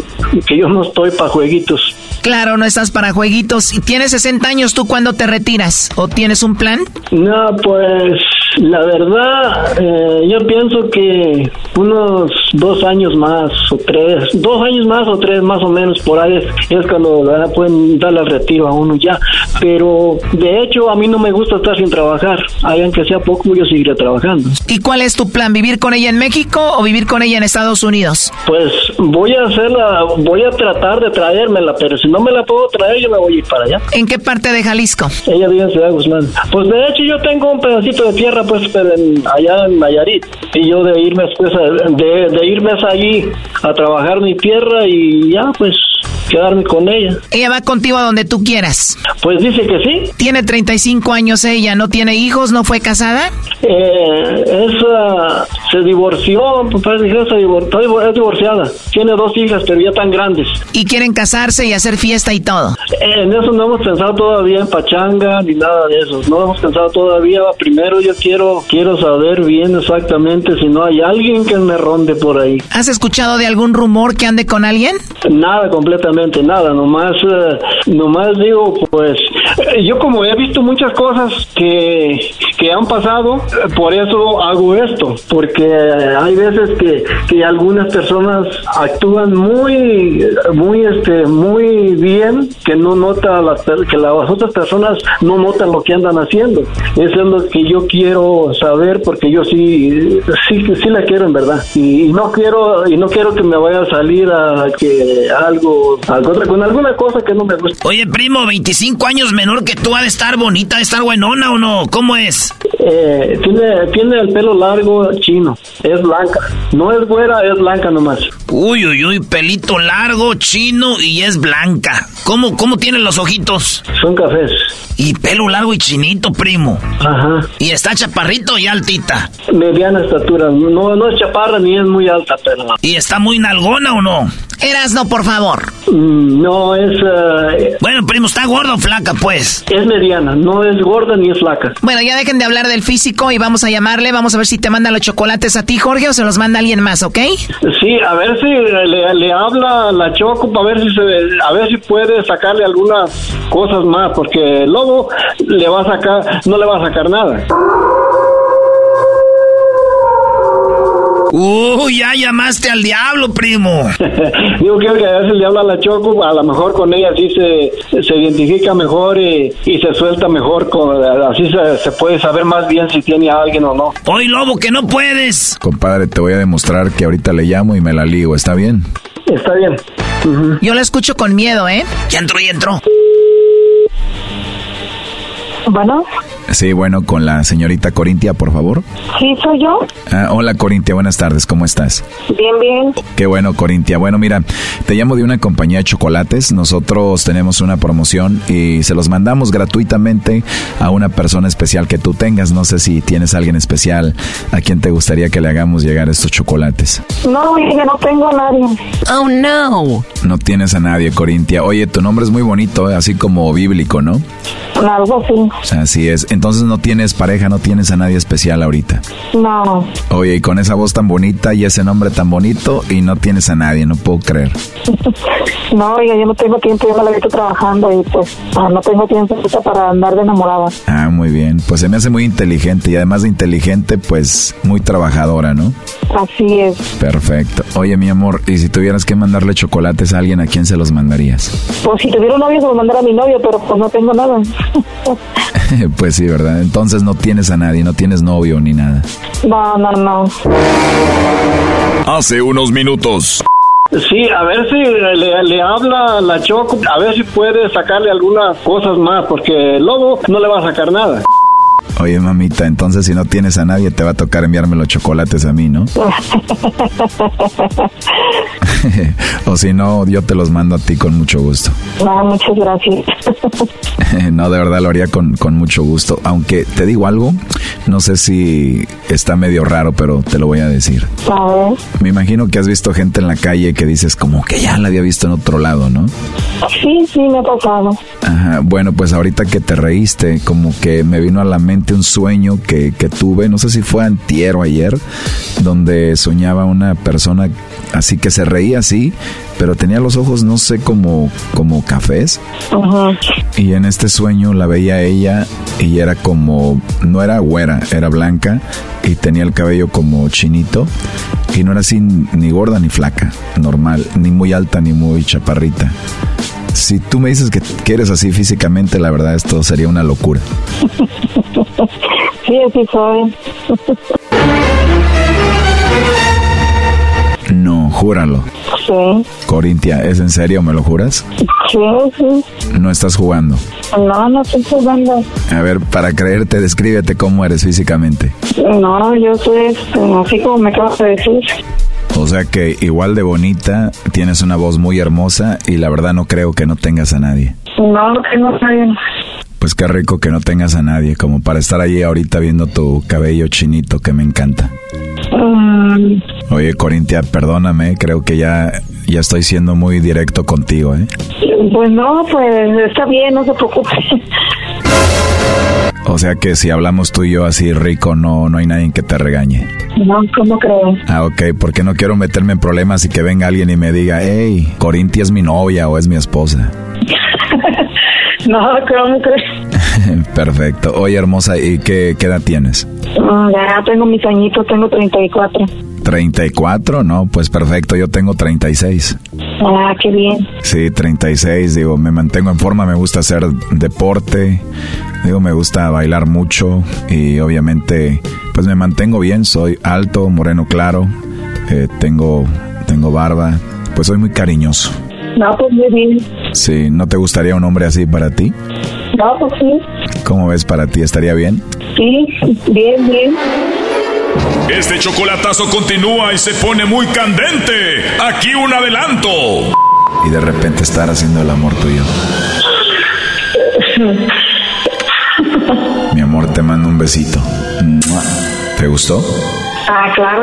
que yo no estoy para jueguitos. Claro, no estás para jueguitos. ¿Y tienes 60 años tú cuándo te retiras? ¿O tienes un plan? No, pues la verdad, eh, yo pienso que unos dos años más o tres, dos años más o tres más o menos por ahí es, es cuando ¿verdad? pueden darle el retiro a uno ya. Pero de hecho a mí no me gusta estar sin trabajar. Ahí aunque sea poco yo seguiré trabajando. ¿Y cuál es tu plan? ¿Vivir con ella en México o vivir con ella en Estados Unidos? Pues voy a hacerla, voy a tratar de traérmela, pero si no me la puedo traer yo me voy a ir para allá. ¿En qué parte de Jalisco? Ella vive en Ciudad Guzmán. Pues de hecho yo tengo un pedacito de tierra pues en- allá en Nayarit. Y yo de irme pues, de, de irme allí a trabajar mi tierra y ya pues quedarme con ella. Ella va contigo a donde tú quieras. Pues dice que sí. Tiene 35 años ella, ¿no tiene hijos? ¿No fue casada? Eh, esa se divorció, pues se es divorciada. Tiene dos hijas pero ya tan grandes. Y quieren casarse y hacer fiesta y todo. En eso no hemos pensado todavía en pachanga ni nada de eso. No hemos pensado todavía. Primero yo quiero quiero saber bien exactamente si no hay alguien que me ronde por ahí. ¿Has escuchado de algún rumor que ande con alguien? Nada, completamente nada. Nomás, eh, nomás digo, pues, eh, yo como he visto muchas cosas que, que han pasado, por eso hago esto. Porque hay veces que, que algunas personas actúan muy, muy, este, muy bien, que no nota las, que las otras personas no notan lo que andan haciendo. Eso es lo que yo quiero saber, porque yo sí, sí, sí la quiero en verdad. Y, y no quiero, y no quiero que me vaya a salir a que algo con alguna cosa que no me gusta. Oye, primo, 25 años menor que tú, ha de estar bonita, ha de estar buenona o no, ¿cómo es? Eh, tiene, tiene el pelo largo chino, es blanca. No es güera, es blanca nomás. Uy, uy, uy, pelito largo, chino y es blanca. ¿Cómo, cómo tienen los ojitos? Son cafés. Y pelo largo y chinito, primo. Ajá. ¿Y está chaparrito y altita? Mediana estatura. No, no es chaparra ni es muy alta, pero... ¿Y está muy nalgona o no? Eras no, por favor. No, es... eh, Bueno, primo, ¿está gorda o flaca, pues? es mediana. No es gorda ni es flaca. Bueno, ya dejen de hablar del físico y vamos a llamarle. Vamos a ver si te manda los chocolates a ti, Jorge, o se los manda alguien más, ¿ok? Sí, a ver si le, le habla a la Choco para ver si se, a ver si puede sacarle algunas cosas más, porque el lobo le va a sacar, no le va a sacar nada. Uy, ya llamaste al diablo, primo. Digo que veces le habla a la Choco, a lo mejor con ella sí se, se identifica mejor y, y se suelta mejor, con, así se, se puede saber más bien si tiene a alguien o no. Hoy, lobo, que no puedes. Compadre, te voy a demostrar que ahorita le llamo y me la ligo, ¿está bien? Está bien. Yo la escucho con miedo, ¿eh? Ya entró, ya entró. Bueno, Sí, bueno, con la señorita Corintia, por favor. sí, soy yo. Ah, hola Corintia, buenas tardes, ¿cómo estás? Bien, bien. Qué bueno, Corintia. Bueno, mira, te llamo de una compañía de chocolates. Nosotros tenemos una promoción y se los mandamos gratuitamente a una persona especial que tú tengas. No sé si tienes a alguien especial a quien te gustaría que le hagamos llegar estos chocolates. No, hija, no tengo a nadie. Oh, no. No tienes a nadie, Corintia. Oye, tu nombre es muy bonito, ¿eh? así como bíblico, ¿no? Algo así. Así es. Entonces no tienes pareja, no tienes a nadie especial ahorita. No. Oye, y con esa voz tan bonita y ese nombre tan bonito y no tienes a nadie, no puedo creer. No, oiga, yo no tengo tiempo, yo me la he visto trabajando y pues ah, no tengo tiempo para andar de enamorada. Ah, muy bien. Pues se me hace muy inteligente y además de inteligente, pues muy trabajadora, ¿no? Así es. Perfecto. Oye, mi amor, ¿y si tuvieras que mandarle chocolates a alguien, a quién se los mandarías? Pues si tuviera un novio se lo mandara a mi novio, pero pues no tengo nada. pues sí, ¿verdad? Entonces no tienes a nadie, no tienes novio ni nada. No, no, no. Hace unos minutos. Sí, a ver si le, le habla a la Choco, a ver si puede sacarle algunas cosas más, porque el lobo no le va a sacar nada. Oye, mamita, entonces si no tienes a nadie, te va a tocar enviarme los chocolates a mí, ¿no? o si no, yo te los mando a ti con mucho gusto. No, muchas gracias. no, de verdad lo haría con, con mucho gusto. Aunque te digo algo, no sé si está medio raro, pero te lo voy a decir. Ver. Me imagino que has visto gente en la calle que dices como que ya la había visto en otro lado, ¿no? Sí, sí, me ha pasado. Ajá, bueno, pues ahorita que te reíste, como que me vino a la mente un sueño que, que tuve, no sé si fue antier o ayer, donde soñaba una persona así que se reía así, pero tenía los ojos, no sé, como, como cafés. Ajá. Y en este sueño la veía ella y era como, no era güera, era blanca y tenía el cabello como chinito y no era así ni gorda ni flaca, normal, ni muy alta ni muy chaparrita. Si tú me dices que, que eres así físicamente, la verdad esto sería una locura. Sí, así soy. No, júralo. Sí, Corintia, ¿es en serio? ¿Me lo juras? sí, sí. No estás jugando. No, no estoy jugando. A ver, para creerte, descríbete cómo eres físicamente. No, yo soy este, así como me acabas de decir. O sea que igual de bonita, tienes una voz muy hermosa y la verdad no creo que no tengas a nadie. No, no tengo a nadie. Pues qué rico que no tengas a nadie, como para estar allí ahorita viendo tu cabello chinito que me encanta. Mm, Oye, Corintia, perdóname, creo que ya, ya estoy siendo muy directo contigo, ¿eh? pues no, pues está bien, no se preocupe. O sea que si hablamos tú y yo así rico, no, no hay nadie que te regañe. No, ¿cómo creo? Ah, ok, porque no quiero meterme en problemas y que venga alguien y me diga, hey, Corintia es mi novia o es mi esposa. No, ¿cómo crees? Perfecto. Oye, hermosa, ¿y qué, qué edad tienes? Mm, Ya tengo mis añitos, tengo 34. ¿34? No, pues perfecto, yo tengo 36. Ah, qué bien. Sí, 36, digo, me mantengo en forma, me gusta hacer deporte, digo, me gusta bailar mucho y obviamente, pues me mantengo bien, soy alto, moreno claro, eh, tengo, tengo barba, pues soy muy cariñoso. No, pues muy bien. Sí, ¿no te gustaría un hombre así para ti? No, pues sí. ¿Cómo ves para ti? ¿Estaría bien? Sí, bien, bien. Este chocolatazo continúa y se pone muy candente. Aquí un adelanto. Y de repente estar haciendo el amor tuyo. Mi amor, te mando un besito. ¿Te gustó? Ah, claro.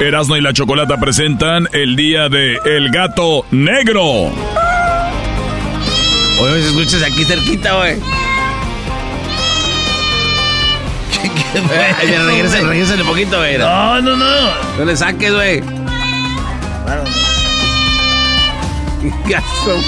Erasno y la Chocolata presentan el día de El Gato Negro. Oye, se escuchas aquí cerquita, güey. ¿Qué, qué, güey? Ay, regresa, regresa un poquito, güey. No, no, no. No le saques, güey. Gato.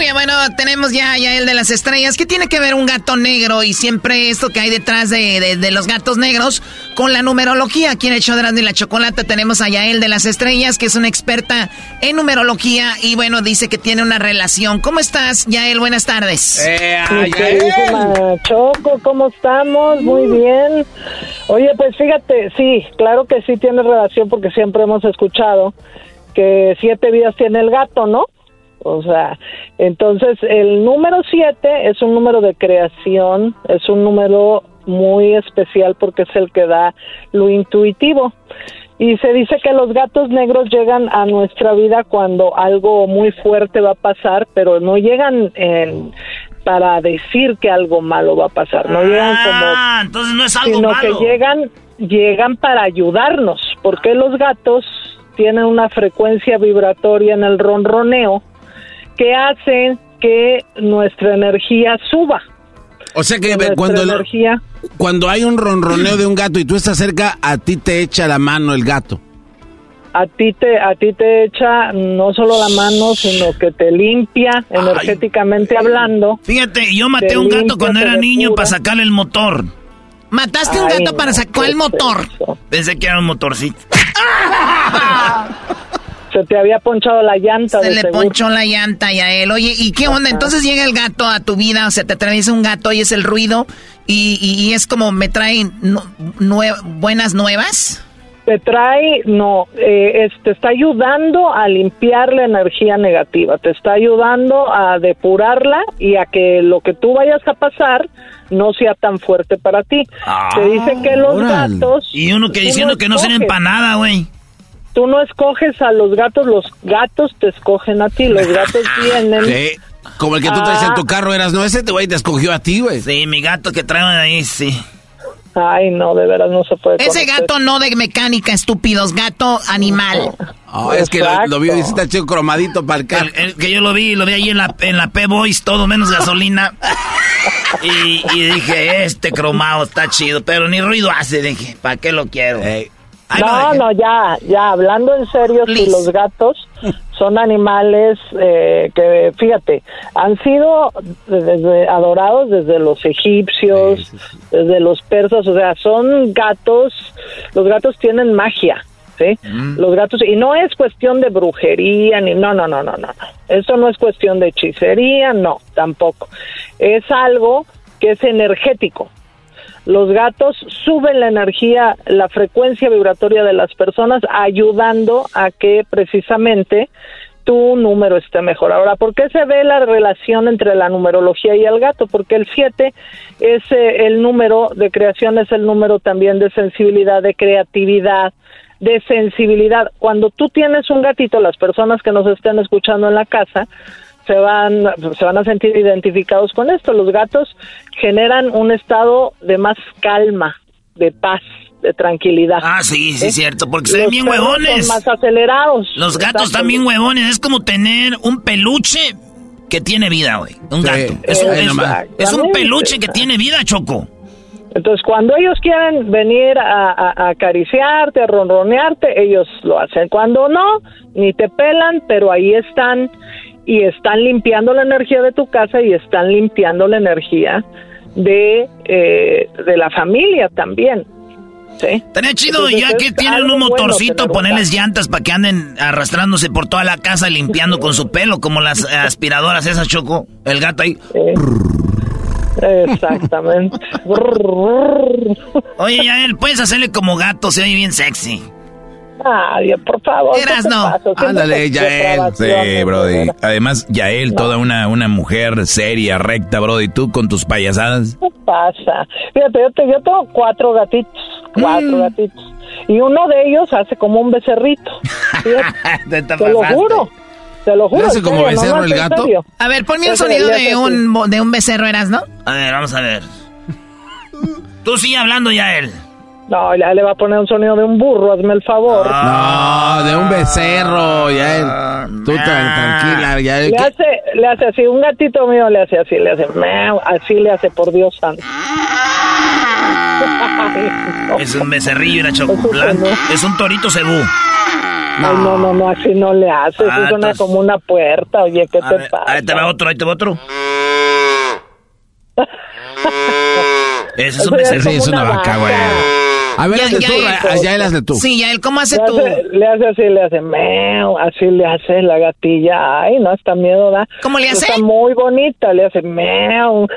Muy bien, bueno, tenemos ya, ya el de las estrellas. ¿Qué tiene que ver un gato negro y siempre esto que hay detrás de, de- de los gatos negros con la numerología? Aquí en el show de la Chocolata tenemos a Yael de las estrellas, que es una experta en numerología y bueno, dice que tiene una relación. ¿Cómo estás, Yael? Buenas tardes. Queridísima Choco, ¿cómo estamos? Muy bien. Oye, pues fíjate, sí, claro que sí tiene relación porque siempre hemos escuchado que siete vidas tiene el gato, ¿no? O sea, entonces el número siete es un número de creación, es un número muy especial porque es el que da lo intuitivo. Y se dice que los gatos negros llegan a nuestra vida cuando algo muy fuerte va a pasar, pero no llegan en- para decir que algo malo va a pasar, no llegan como Ah, entonces no es algo sino malo. que llegan llegan para ayudarnos, porque los gatos tienen una frecuencia vibratoria en el ronroneo que hace que nuestra energía suba. O sea que cuando, energía cuando hay un ronroneo de un gato y tú estás cerca, a ti te echa la mano el gato. a ti te a ti te echa no solo la mano, sino que te limpia energéticamente hablando. Fíjate, yo maté un gato limpia, cuando era niño para sacarle el motor. ¿Mataste un Ay, gato para sacar el motor? Pensé que era un motorcito. Se te había ponchado la llanta Se de le seguro. ponchó la llanta a él. Oye, ¿y qué onda? Entonces llega el gato a tu vida, o sea, te atraviesa un gato y es el ruido y, y- y es como me traen nue- buenas nuevas. te trae, no, eh, es- te está ayudando a limpiar la energía negativa, te está ayudando a depurarla y a que lo que tú vayas a pasar no sea tan fuerte para ti. te dice que los órale. gatos... Y uno que diciendo que no sean escoges. empanada, güey. Tú no escoges a los gatos, los gatos te escogen a ti, los gatos vienen... Sí. Como el que tú traes en Ah. tu carro, eras, no, ese güey te escogió a ti, güey. Sí, mi gato que traen ahí, sí. Ay, no, de veras no se puede. Ese conocer. gato no de mecánica, estúpidos, gato animal. Oh, es que lo, lo y sí está chido cromadito para el carro. El- el que yo lo vi, lo vi ahí en la, en la P-Boys, todo menos gasolina. y, dije, este cromado está chido, pero ni ruido hace. Dije, ¿para qué lo quiero? No, no, ya, ya, hablando en serio, si los gatos son animales eh, que, fíjate, han sido desde, adorados desde los egipcios, desde los persas, o sea, son gatos, los gatos tienen magia. ¿Sí? Mm. Los gatos, y no es cuestión de brujería, ni no, no, no, no, no. Eso no es cuestión de hechicería, no, tampoco. Es algo que es energético los gatos suben la energía, la frecuencia vibratoria de las personas, ayudando a que precisamente tu número esté mejor. Ahora, ¿por qué se ve la relación entre la numerología y el gato? Porque el 7 es eh, el número de creación, es el número también de sensibilidad, de creatividad, de sensibilidad. Cuando tú tienes un gatito, las personas que nos estén escuchando en la casa, se van, se van a sentir identificados con esto. Los gatos generan un estado de más calma, de paz, de tranquilidad. Ah, sí, sí, es ¿Eh? cierto, porque se ven bien huevones. Son más acelerados. Los gatos también huevones, es como tener un peluche que tiene vida, güey. Un gato. Es un, es, un, peluche que tiene vida, Choco. Entonces, cuando ellos quieren venir a, a, acariciarte, a ronronearte, ellos lo hacen. Cuando no, ni te pelan, pero ahí están y están limpiando la energía de tu casa y están limpiando la energía de, eh, de la familia también. ¿sí? Estaría chido, ya que tienen un motorcito, ponerles llantas para que anden arrastrándose por toda la casa limpiando con su pelo, como las aspiradoras esas, Choco. El gato ahí. Exactamente. Oye, ya él, puedes hacerle como gato, se oye bien sexy. Ay, por favor. Eras no. Ándale, Yael. Sí, Brody. Además, Yael, toda una, una mujer seria, recta, Brody. Tú con tus payasadas. ¿Qué pasa? Fíjate, yo, yo tengo cuatro gatitos. Cuatro mm. gatitos. Y uno de ellos hace como un becerrito. te, te lo juro. Te lo juro. ¿Hace como becerro el gato? A ver, ponme un sonido de un, de un becerro, ¿eras, no? A ver, vamos a ver. Tú sigue hablando, Yael. No, ya le va a poner un sonido de un burro, hazme el favor. no, de un becerro, ya tú tranquila, ya le hace, le hace así, un gatito mío le hace así, le hace así le hace por Dios santo. Es un becerrillo, era chocolate. Es un torito cebú. No. no, no, no, así no le hace. Ah, eso suena como una puerta. Oye, ¿qué te pasa? Ahí te va otro, ahí te va otro. Ese es un becerrillo. Sí, es una vaca, güey. A ver, hazle tú, ya él hazle tú. Sí, ya él, ¿cómo hace le tú? le hace así, le hace meo, así le hace la gatilla. Ay, no, hasta miedo da. ¿Cómo le hace? Está muy bonita, le hace meo.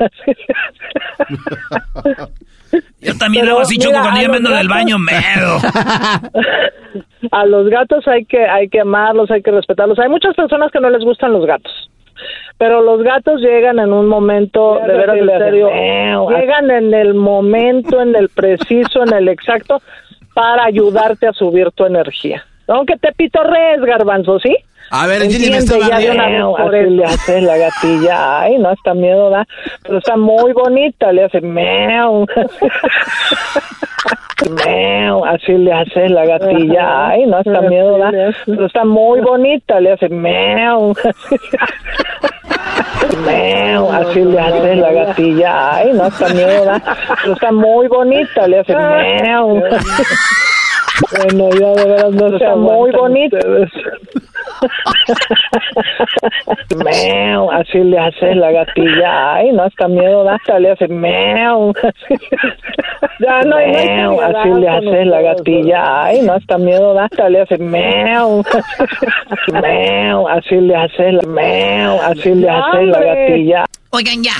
Yo también lo hago así, Choco, cuando yo me del baño, miedo. a los gatos hay que, hay que amarlos, hay que respetarlos. Hay muchas personas que no les gustan los gatos pero los gatos llegan en un momento de veras en serio, llegan en el momento, en el preciso, en el exacto para ayudarte a subir tu energía. Aunque te pitorrees, garbanzo, ¿sí? A ver, Ginny me está le hace la gatilla, ay, no, hasta miedo da, pero está muy bonita, le hace meo. meo, así le hace la gatilla, ay, no, hasta miedo da, pero está muy bonita, le hace meo. Meo, así le hace la gatilla, ay, no, hasta miedo da, pero está muy bonita, le hace meo. Bueno, ya de veras no está muy bonito. Meo, así le hace la gatilla. Ay, no, hasta miedo da, hasta le hace meo. ya no, meo, así le hace la gatilla. Ay, no, hasta miedo da, hasta le hace meo. meo, así le hace la meo, así le hace la gatilla. Oigan, ya.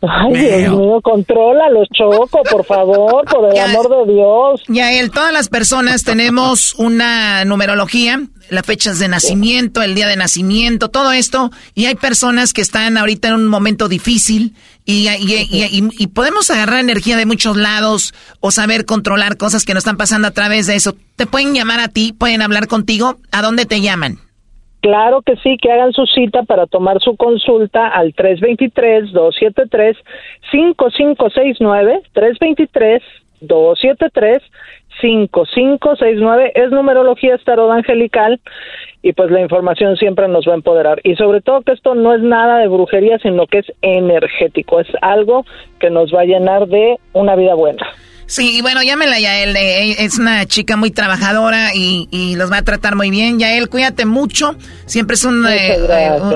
Ay, Dios mío, controla los choco, por favor, por el amor de Dios. Ya, él, todas las personas tenemos una numerología, las fechas de nacimiento, el día de nacimiento, todo esto, y hay personas que están ahorita en un momento difícil y, y, y, podemos agarrar energía de muchos lados o saber controlar cosas que nos están pasando a través de eso. ¿Te pueden llamar a ti? ¿Pueden hablar contigo? ¿A dónde te llaman? Claro que sí, que hagan su cita para tomar su consulta al 323-273-5569, 323-273 5569 es numerología estarot angelical y pues la información siempre nos va a empoderar. Y sobre todo que esto no es nada de brujería sino que es energético es algo que nos va a llenar de una vida buena Sí, y bueno, llámela Yael, eh, es una chica muy trabajadora y, y, los va a tratar muy bien. Yael, cuídate mucho, siempre es un, eh,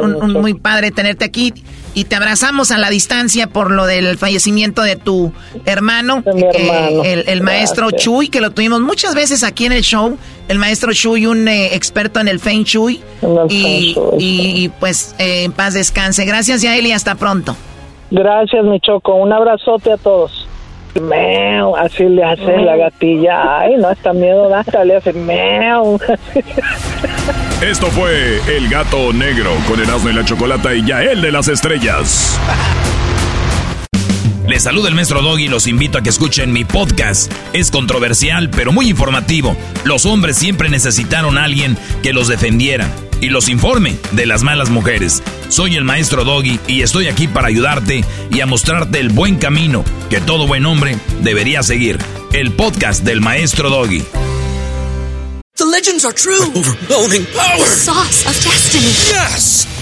un, muy padre tenerte aquí y te abrazamos a la distancia por lo del fallecimiento de tu hermano, eh, el, maestro Chuy, que lo tuvimos muchas veces aquí en el show, el maestro Chuy, un experto en el Feng Shui, y, y, pues en paz descanse. Gracias Yael y hasta pronto. Gracias, mi Choco. Un abrazote a todos. Meo, así le hace la gatilla. Ay, no, está miedo da, le hace meo. Esto fue El Gato Negro con Erasmo y la Chocolata y Yael de las Estrellas. Les saluda el maestro Doggy y los invito a que escuchen mi podcast. Es controversial, pero muy informativo. Los hombres siempre necesitaron a alguien que los defendiera y los informe de las malas mujeres. Soy el maestro Doggy y estoy aquí para ayudarte y a mostrarte el buen camino que todo buen hombre debería seguir. El podcast del maestro Doggy. The legends are true. overwhelming power. sauce of destiny. Yes.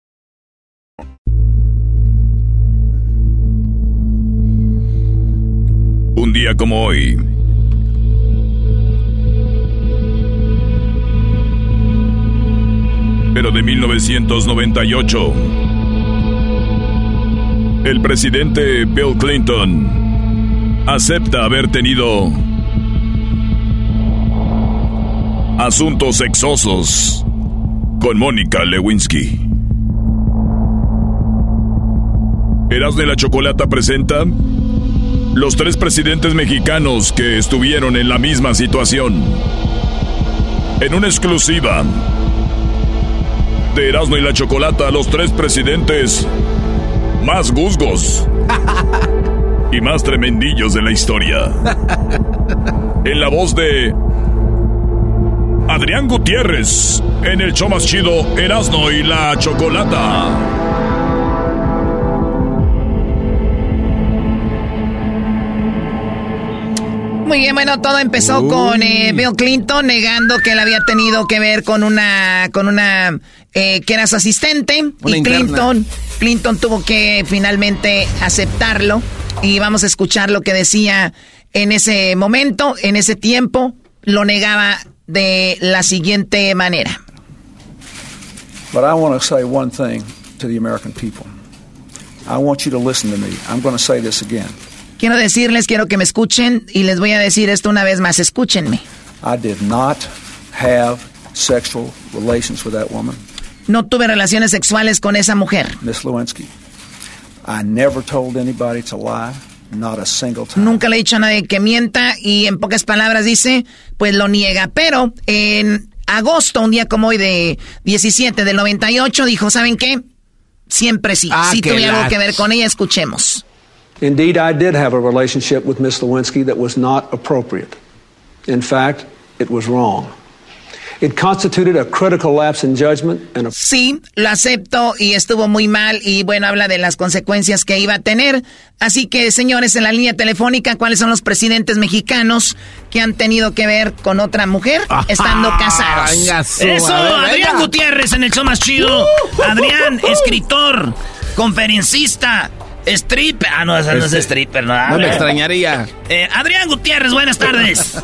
Un día como hoy. Pero de 1998. El presidente Bill Clinton acepta haber tenido asuntos sexosos con Mónica Lewinsky. Eras de la Chocolata presenta los tres presidentes mexicanos que estuvieron en la misma situación. En una exclusiva de Erasmo y la Chocolata, los tres presidentes más guzgos y más tremendillos de la historia. En la voz de Adrián Gutiérrez, en el show más chido Erasmo y la Chocolata. Muy bien, bueno, todo empezó con eh, Bill Clinton negando que él había tenido que ver con una, con una, eh, que era su asistente. y Clinton, Clinton tuvo que finalmente aceptarlo. Y vamos a escuchar lo que decía en ese momento, en ese tiempo, lo negaba de la siguiente manera. But I want to say one thing to the American people. I want you to listen to me. I'm going to say this again. Quiero decirles, quiero que me escuchen y les voy a decir esto una vez más, escúchenme. I did not have sexual relations with that woman. No tuve relaciones sexuales con esa mujer. Miss Lewinsky. I never told anybody to lie, not a single time. Nunca le he dicho a nadie que mienta y en pocas palabras dice, pues lo niega. Pero en agosto, un día como hoy de 17 del 98, dijo, ¿saben qué? Siempre sí. Ah, sí tuve algo que ver con ella, escuchemos. Indeed, I did have a relationship with Miss Lewinsky that was not appropriate. In fact, it was wrong. It constituted a critical lapse in judgment and a Sí, lo acepto y estuvo muy mal y bueno, habla de las consecuencias que iba a tener. Así que, señores, en la línea telefónica, ¿cuáles son los presidentes mexicanos que han tenido que ver con otra mujer estando casados? Eso, Adrián Gutiérrez en el show más chido. Adrián, escritor, conferencista, stripper. Ah, no, esa no es Este, stripper, no. no me extrañaría. Eh, Adrián Gutiérrez, buenas tardes.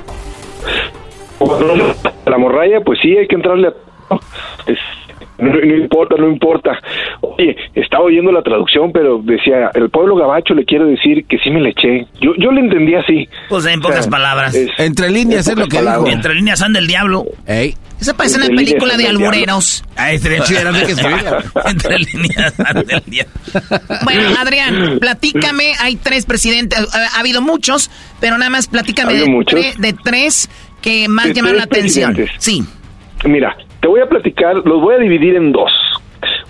La morralla, pues sí, hay que entrarle a... No, no importa, no importa. Oye, estaba oyendo la traducción, pero decía, el pueblo gabacho le quiero decir que sí me le eché. Yo, yo le entendí así. Pues en pocas O sea, palabras. es- Entre líneas en es lo que dijo. Entre líneas anda el diablo. Ey. Esa parece una Entre líneas película de albureros. Ah, estaría chido, era de que estuviera. Entre líneas anda el diablo. Bueno, Adrián, platícame, hay tres presidentes, ha, ha habido muchos, pero nada más platícame ¿Ha habido de, muchos? tre- de tres que más De llamaron la atención. Sí. Mira, te voy a platicar, los voy a dividir en dos.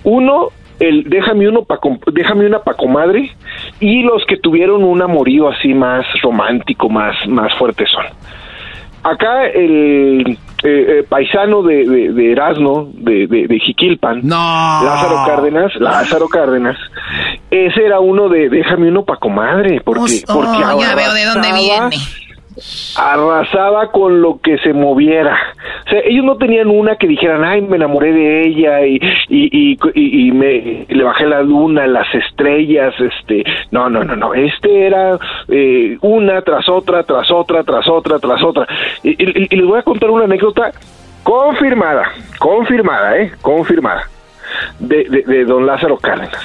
Uno, el déjame uno pa, déjame una pa comadre y los que tuvieron un amorío así más romántico, más más fuerte son. Acá el eh, eh, paisano de, de, de Erasmo, de, Jiquilpan, Lázaro Cárdenas, Lázaro Cárdenas, ese era uno de déjame uno pa comadre, porque, Oh, porque ya veo de dónde arrasaba- viene. Arrasaba con lo que se moviera. O sea, ellos no tenían una que dijeran, ay, me enamoré de ella y, y, y, y- me le bajé la luna, las estrellas, este, no, no, no, no, este era eh, una tras otra, tras otra, tras otra, tras otra. Y les voy a contar una anécdota confirmada, confirmada, eh, confirmada, de, de, de don Lázaro Cárdenas.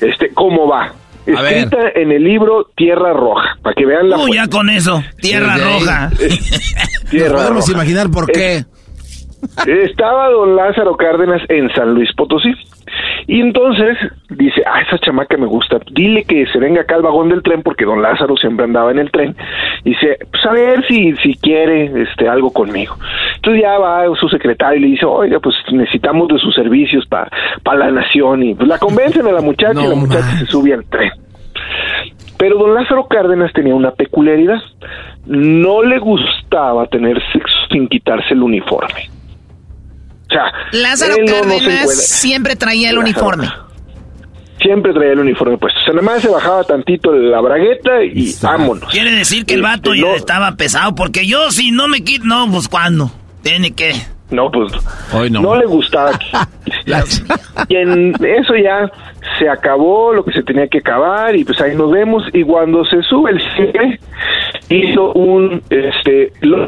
Este, ¿cómo va? Escrita en el libro Tierra Roja, para que vean la Uh, ya con eso. Tierra roja. Tierra Nos podemos Roja. imaginar por qué. Estaba don Lázaro Cárdenas en San Luis Potosí. Y entonces dice, ah, esa chamaca me gusta, dile que se venga acá al vagón del tren, porque don Lázaro siempre andaba en el tren. Y dice, pues a ver si, si quiere este, algo conmigo. Entonces ya va su secretario y le dice, oiga, pues necesitamos de sus servicios para la nación. Y pues la convencen a la muchacha y la muchacha se sube al tren. Pero don Lázaro Cárdenas tenía una peculiaridad. No le gustaba tener sexo sin quitarse el uniforme. O sea, Lázaro él no- no se Cárdenas siempre traía el Lázaro uniforme. Siempre traía el uniforme puesto. O sea, nada más se bajaba tantito la bragueta y vámonos. Quiere decir que el vato Este, ya no- estaba pesado, porque yo si no me quito, no, pues cuándo. Tiene que. No, pues no. no. le gustaba. y en eso ya se acabó lo que se tenía que acabar y pues ahí nos vemos y cuando se sube el cierre hizo un este lo-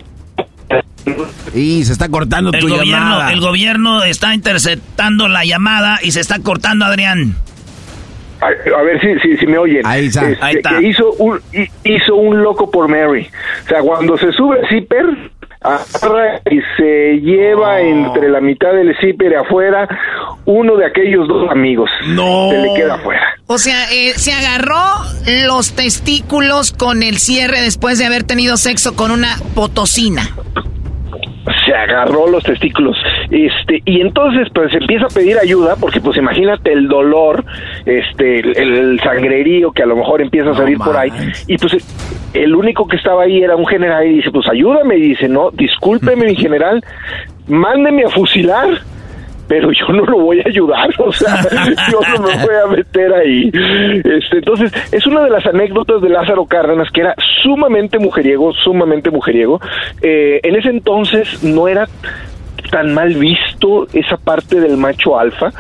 Y se está cortando El tu gobierno, llamada. el gobierno está interceptando la llamada y se está cortando, Adrián. a, a ver si, si, si me oyen. Ahí está. Este, Ahí está. que hizo un hi- hizo un loco por Mary. O sea, cuando se sube el zipper agarra y se lleva entre la mitad del zipper afuera uno de aquellos dos amigos. No. Se le queda afuera. O sea, eh, se agarró los testículos con el cierre después de haber tenido sexo con una potosina. Se agarró los testículos. Este y entonces pues empieza a pedir ayuda porque pues imagínate el dolor este el, el sangrerío que a lo mejor empieza a salir por ahí. y pues el único que estaba ahí era un general y dice pues ayúdame. Y dice no discúlpeme mi general mándeme a fusilar pero yo no lo voy a ayudar, o sea, yo no me voy a meter ahí. Este, entonces, es una de las anécdotas de Lázaro Cárdenas, que era sumamente mujeriego, sumamente mujeriego. Eh, en ese entonces no era tan mal visto esa parte del macho alfa.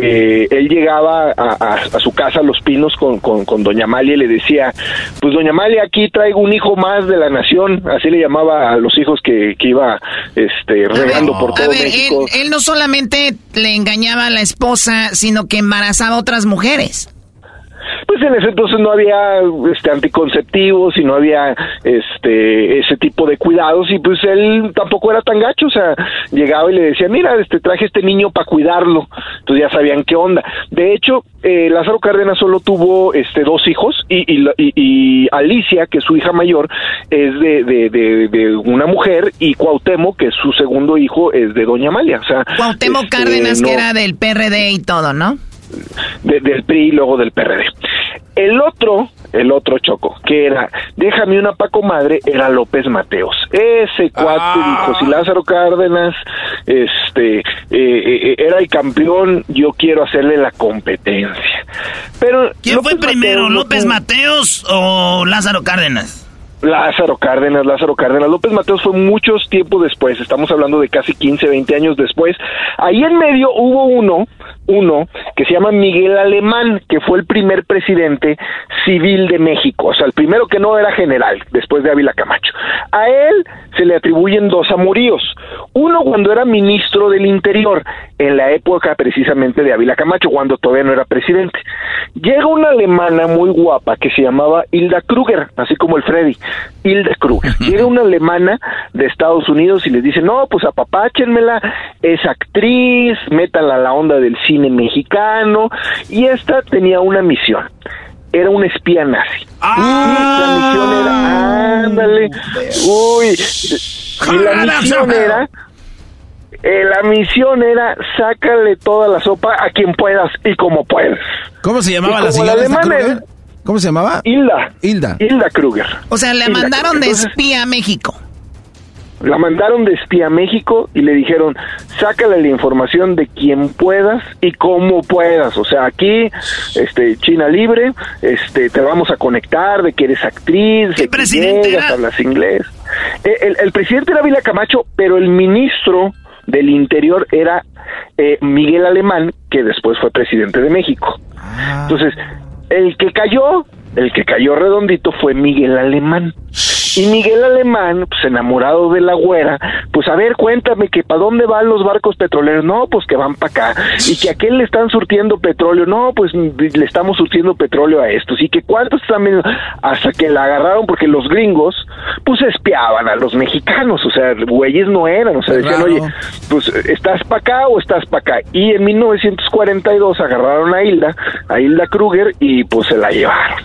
Eh, él llegaba a, a- a su casa, a Los Pinos, con, con, con Doña Amalia y le decía, pues Doña Amalia, aquí traigo un hijo más de la nación, así le llamaba a los hijos que, que iba este, regando por todo A ver, él, México. él no solamente le engañaba a la esposa, sino que embarazaba a otras mujeres. Pues en ese entonces no había este anticonceptivos y no había este ese tipo de cuidados y pues él tampoco era tan gacho, o sea, llegaba y le decía, "Mira, este traje este niño para cuidarlo." Entonces ya sabían qué onda. De hecho, eh, Lázaro Cárdenas solo tuvo este dos hijos y, y, y- y Alicia, que es su hija mayor, es de, de, de, de una mujer y Cuauhtémoc, que es su segundo hijo, es de Doña Amalia, o sea, Cuauhtémoc este, Cárdenas, no- que era del PRD y todo, ¿no? De- del PRI y luego del PRD. El otro, el otro choco, que era, déjame una Paco Madre, era López Mateos. Ese cuate dijo, si Lázaro Cárdenas este, eh, eh, era el campeón, yo quiero hacerle la competencia. Pero ¿Quién López fue primero, López Mateos o Lázaro Cárdenas? Lázaro Cárdenas, Lázaro Cárdenas. López Mateos fue muchos tiempo después, estamos hablando de casi 15, 20 años después. Ahí en medio hubo uno, uno que se llama Miguel Alemán, que fue el primer presidente civil de México, o sea, el primero que no era general, después de Ávila Camacho. A él se le atribuyen dos amoríos. Uno cuando era ministro del Interior, en la época precisamente de Ávila Camacho, cuando todavía no era presidente. Llega una alemana muy guapa que se llamaba Hilda Kruger, así como el Freddy, Hilda Kruger. Llega una alemana de Estados Unidos y les dice, no, pues apapáchenmela, es actriz, métanla a la onda del cine mexicano, y esta tenía una misión. Era un espía nazi. Y la misión era, ándale, uy, y la misión era Eh, la misión era sácale toda la sopa a quien puedas y como puedas. ¿Cómo se llamaba la como señora esta alemana Kruger? ¿Cómo se llamaba? Hilda. Hilda. Hilda Kruger. O sea, le Hilda mandaron de Kruger. Espía a México. La mandaron de espía a México y le dijeron, sácale la información de quien puedas y como puedas. O sea, aquí, este, China libre, este, te vamos a conectar de que eres actriz, de que llegas, hablas inglés. Eh, El, el presidente era Vila Camacho, pero el ministro del Interior era eh, Miguel Alemán, que después fue presidente de México. Entonces, el que cayó, el que cayó redondito fue Miguel Alemán. Y Miguel Alemán, pues enamorado de la güera, pues a ver, cuéntame que para dónde van los barcos petroleros. No, pues que van para acá. Y que a quién le están surtiendo petróleo. No, pues le estamos surtiendo petróleo a estos. Y que cuántos vendiendo? Hasta que la agarraron porque los gringos, pues espiaban a los mexicanos. O sea, güeyes no eran. O sea, decían, Claro. oye, pues estás para acá o estás para acá. Y en 1942 agarraron a Hilda, a Hilda Kruger, y pues se la llevaron.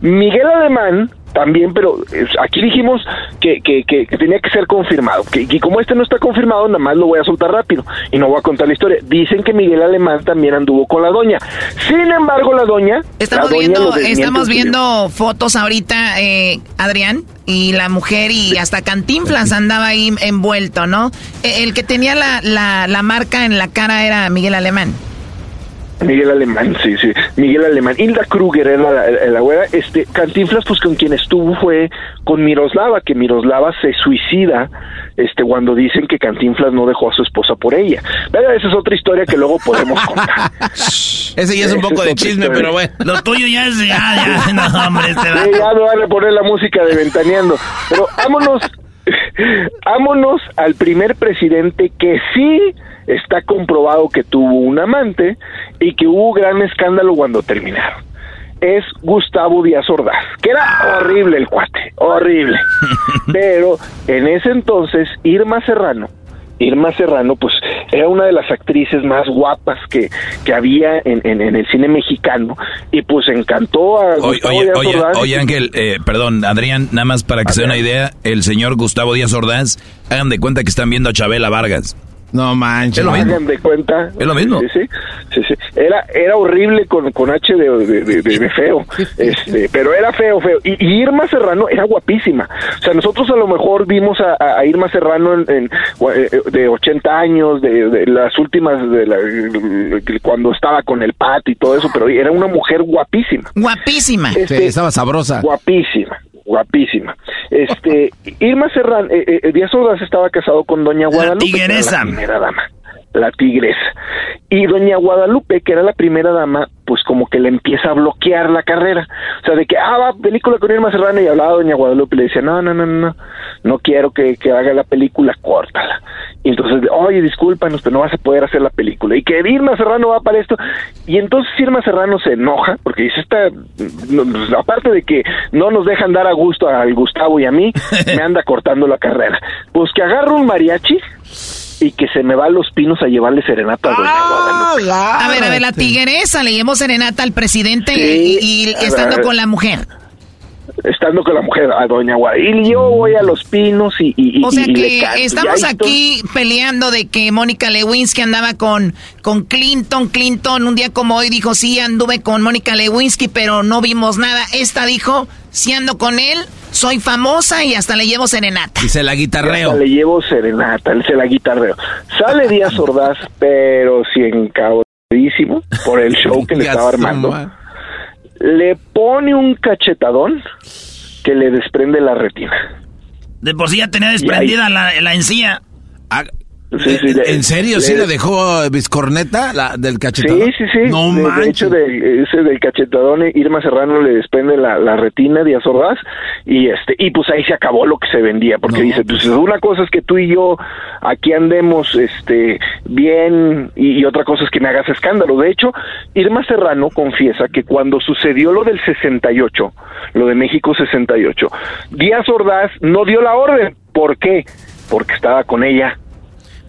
Miguel Alemán también, pero aquí dijimos que, que, que- que tenía que ser confirmado. Que, y como este no está confirmado, nada más lo voy a soltar rápido y no voy a contar la historia. Dicen que Miguel Alemán también anduvo con la doña. Sin embargo, la doña. Estamos la doña viendo, estamos viendo fotos ahorita, eh, Adrián, y la mujer y hasta Cantinflas andaba ahí envuelto, ¿no? Eh, El que tenía la, la, la marca en la cara era Miguel Alemán. Miguel Alemán, sí, sí, Miguel Alemán. Hilda Kruger era la, la- la güera. Este, Cantinflas, pues con quien estuvo fue con Miroslava, que Miroslava se suicida este, cuando dicen que Cantinflas no dejó a su esposa por ella. Pero esa es otra historia que luego podemos contar. Ese ya es un poco es de chisme, historia. pero bueno. Lo tuyo ya es. Ah, ya, no, hombre, este va. Sí, ya me van a poner la música de Ventaneando. Pero vámonos, vámonos al primer presidente que sí está comprobado que tuvo un amante y que hubo gran escándalo cuando terminaron. Es Gustavo Díaz Ordaz, que era horrible el cuate, horrible. Pero en ese entonces, Irma Serrano, Irma Serrano, pues era una de las actrices más guapas que, que había en, en- en el cine mexicano y pues encantó a Oye, oye, Díaz oye, Ordaz. oye, Ángel, eh, perdón, Adrián, nada más para que se den una idea, el señor Gustavo Díaz Ordaz, hagan de cuenta que están viendo a Chabela Vargas. No manches. Es lo mismo. Hagan de cuenta. Es lo mismo. Sí, sí, sí, sí. Era, era horrible con, con H de, de- de- de- de feo. Este, pero era feo, feo. Y, y Irma Serrano era guapísima. O sea, nosotros a lo mejor vimos a, Irma Serrano en, en- eh, de 80 años, de, de las últimas, de la- cuando estaba con el Pat y todo eso, pero era una mujer guapísima. Guapísima. Este, Sí, estaba sabrosa. Guapísima, guapísima. Este, Irma Serrano, eh, eh, Díaz Ordaz estaba casado con Doña Guadalupe. tigresa. La primera dama. La tigresa. Y Doña Guadalupe, que era la primera dama, pues como que le empieza a bloquear la carrera. O sea, de que, ah, va, película con Irma Serrano y hablaba Doña Guadalupe y le decía, no, no, no, no, no quiero que, que haga la película, córtala. Y entonces, oye, discúlpanos, pero no vas a poder hacer la película. Y que Irma Serrano va para esto. Y entonces Irma Serrano se enoja, porque dice, esta, no, pues, aparte de que no nos dejan dar a gusto al Gustavo y a mí, me anda cortando la carrera. Pues que agarro un mariachi y que se me va a los pinos a llevarle serenata a Doña Guadalupe. A ver, a ver, la tigresa le llevó serenata al presidente Sí, y, y estando ver. con la mujer. Estando con la mujer, a Doña Guadalupe. Y yo voy a los pinos y, y, y- O sea y le que canto. Estamos aquí peleando de que Mónica Lewinsky andaba con, con Clinton. Clinton un día como hoy dijo, sí, anduve con Mónica Lewinsky, pero no vimos nada. Esta dijo, sí ando con él, soy famosa y hasta le llevo serenata. Y se la Hasta guitarreo. le llevo serenata, se la guitarreo. Sale Díaz Ordaz, pero sí encabradísimo por el show que le estaba armando. Le pone un cachetadón que le desprende la retina. De por sí ya tenía desprendida la, la encía. Sí, sí, de- ¿En serio? ¿Sí le- le dejó Viscorneta la, del cachetadón? Sí, sí, sí. No de, de hecho, ese del cachetadón, Irma Serrano le desprende la, la retina de Ordaz y este y pues ahí se acabó lo que se vendía porque dice, pues una cosa es que tú y yo aquí andemos este bien y, y otra cosa es que me hagas escándalo. De hecho, Irma Serrano confiesa que cuando sucedió lo del 68, lo de México 68, Díaz Ordaz no dio la orden. ¿Por qué? Porque estaba con ella.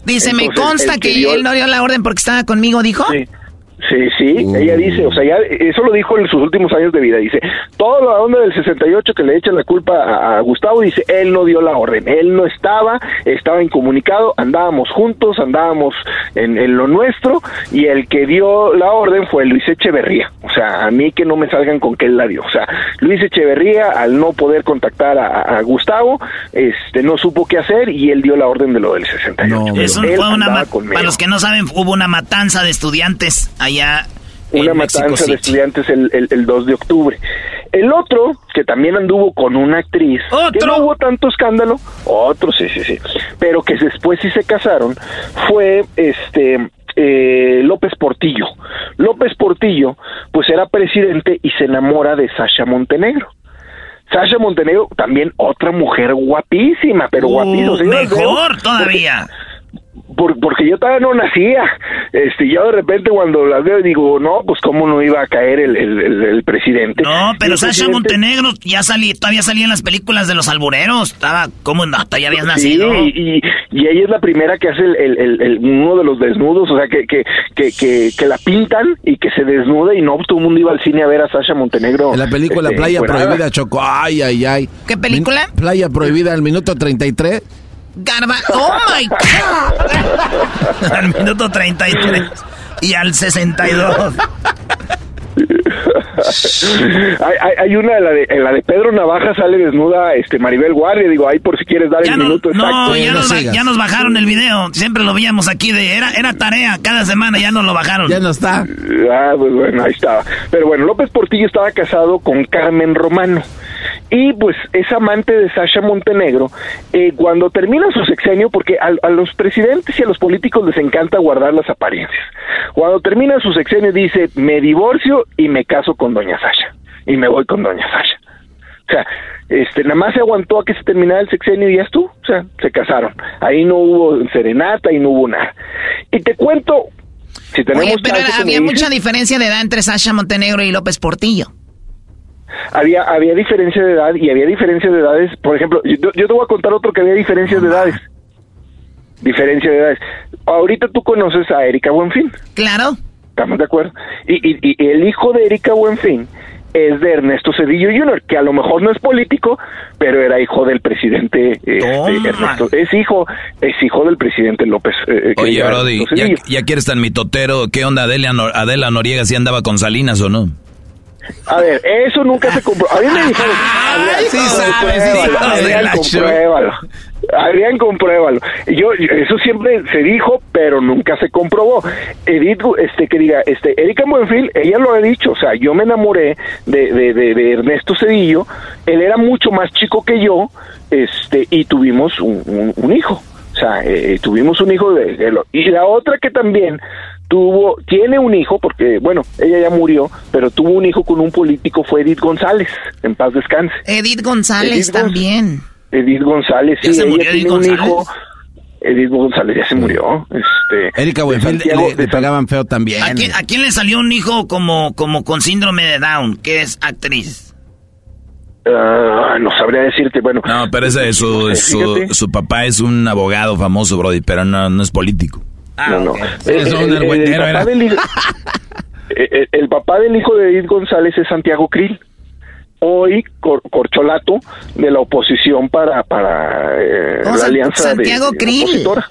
Dice, me consta que, que dio- él no dio la orden porque estaba conmigo, dijo. Sí. Sí, sí, ella dice, o sea, ya eso lo dijo en sus últimos años de vida, dice, toda la onda del 68 que le echan la culpa a, a, Gustavo, dice, él no dio la orden, él no estaba, estaba incomunicado, andábamos juntos, andábamos en, en lo nuestro, y el que dio la orden fue Luis Echeverría, o sea, a mí que no me salgan con que él la dio, o sea, Luis Echeverría, al no poder contactar a, a Gustavo, este, no supo qué hacer, y él dio la orden de lo del 68. Eso Él fue una para los que no saben, hubo una matanza de estudiantes allá una en Mexico matanza de estudiantes el, el, el 2 de octubre. El otro, que también anduvo con una actriz, que no hubo tanto escándalo, otro, sí, sí, sí, pero que después sí se casaron, fue este eh, López Portillo. López Portillo, pues era presidente y se enamora de Sasha Montenegro. Sasha Montenegro, también otra mujer guapísima, pero Uh, guapísima. mejor porque- todavía. Por- porque yo todavía no nacía. Este, yo de repente cuando las veo digo, no, pues cómo no iba a caer el, el, el- el presidente. No, pero Sasha presidente- Montenegro ya salí, todavía salía en las películas de los albureros. Estaba, ¿cómo no? Ya habías nacido. Y, y ella es la primera que hace el, el- el- el- uno de los desnudos, o sea, que, que, que, que, que la pintan y que se desnuda y no, pues, todo el mundo iba al cine a ver a Sasha Montenegro. En la película este, Playa. Prohibida, Choco. Ay, ay, ay. ¿Qué película? Min- Playa Prohibida, el minuto 33. Garba. ¡Oh, my God! al minuto 33 y al 62. hay, hay, hay una, en la, de, en la de Pedro Navaja sale desnuda este Maribel Guardia, digo, ahí por si quieres dar Ya el no, minuto exacto. no, ya, nos, ba- ya nos bajaron el video. Siempre lo veíamos aquí de era era tarea cada semana, ya nos lo bajaron. Ya no está. Ah, pues bueno, ahí estaba. Pero bueno, López Portillo estaba casado con Carmen Romano. Y pues es amante de Sasha Montenegro. Eh, cuando termina su sexenio, porque a, a los presidentes y a los políticos les encanta guardar las apariencias. Cuando termina su sexenio dice, me divorcio y me caso con doña Sasha. Y me voy con doña Sasha. O sea, este, nada más se aguantó a que se terminara el sexenio y ya estuvo. O sea, se casaron. Ahí no hubo serenata y no hubo nada. Y te cuento, si tenemos Oye, pero había mucha diferencia de edad entre Sasha Montenegro y López Portillo. Había había diferencia de edad y había diferencia de edades. Por ejemplo, yo, yo te voy a contar otro que había diferencias de edades. Diferencia de edades. Ahorita tú conoces a Erika Buenfin. Claro. ¿Estamos de acuerdo? Y, y, y el hijo de Erika Buenfin es de Ernesto Cedillo Jr., que a lo mejor no es político, pero era hijo del presidente este, Ernesto. Es hijo, es hijo del presidente López. eh, que Oye, Brody, ya, ya que eres tan mitotero, ¿qué onda Adela, Nor- Adela Noriega si andaba con Salinas o no? A ver, eso nunca se compró. A mí me dijeron, Adrián, sí sabes, compruébalo, Adrián, compruébalo. Adrián, compruébalo. Yo, yo- eso siempre se dijo, pero nunca se comprobó. Edith, este, que diga, este, Erika Buenfil, ella lo ha dicho, o sea, yo me enamoré de, de, de, de Ernesto Cedillo, él era mucho más chico que yo, este, y tuvimos un, un- un hijo. O sea, eh, tuvimos un hijo de, de lo- y la otra que también tuvo, tiene un hijo, porque, bueno, ella ya murió, pero tuvo un hijo con un político, fue Edith González, en paz descanse. Edith González Edith también. Edith González, ¿Ya sí, se ella murió tiene Edith un González? hijo. Edith González ya se murió. Este, Erika Buenfil le, le pegaban feo también. ¿A quién, a quién le salió un hijo como, como con síndrome de Down, que es actriz? Ah, no sabría decirte, bueno. No, pero ese, su, su, su papá es un abogado famoso, Brody, pero no, no es político. No, no. Papá del eh, el papá del hijo de Edith González es Santiago Krill. Hoy cor- corcholato de la oposición para, para eh, Oh, la alianza de- Santiago de Krill. opositora.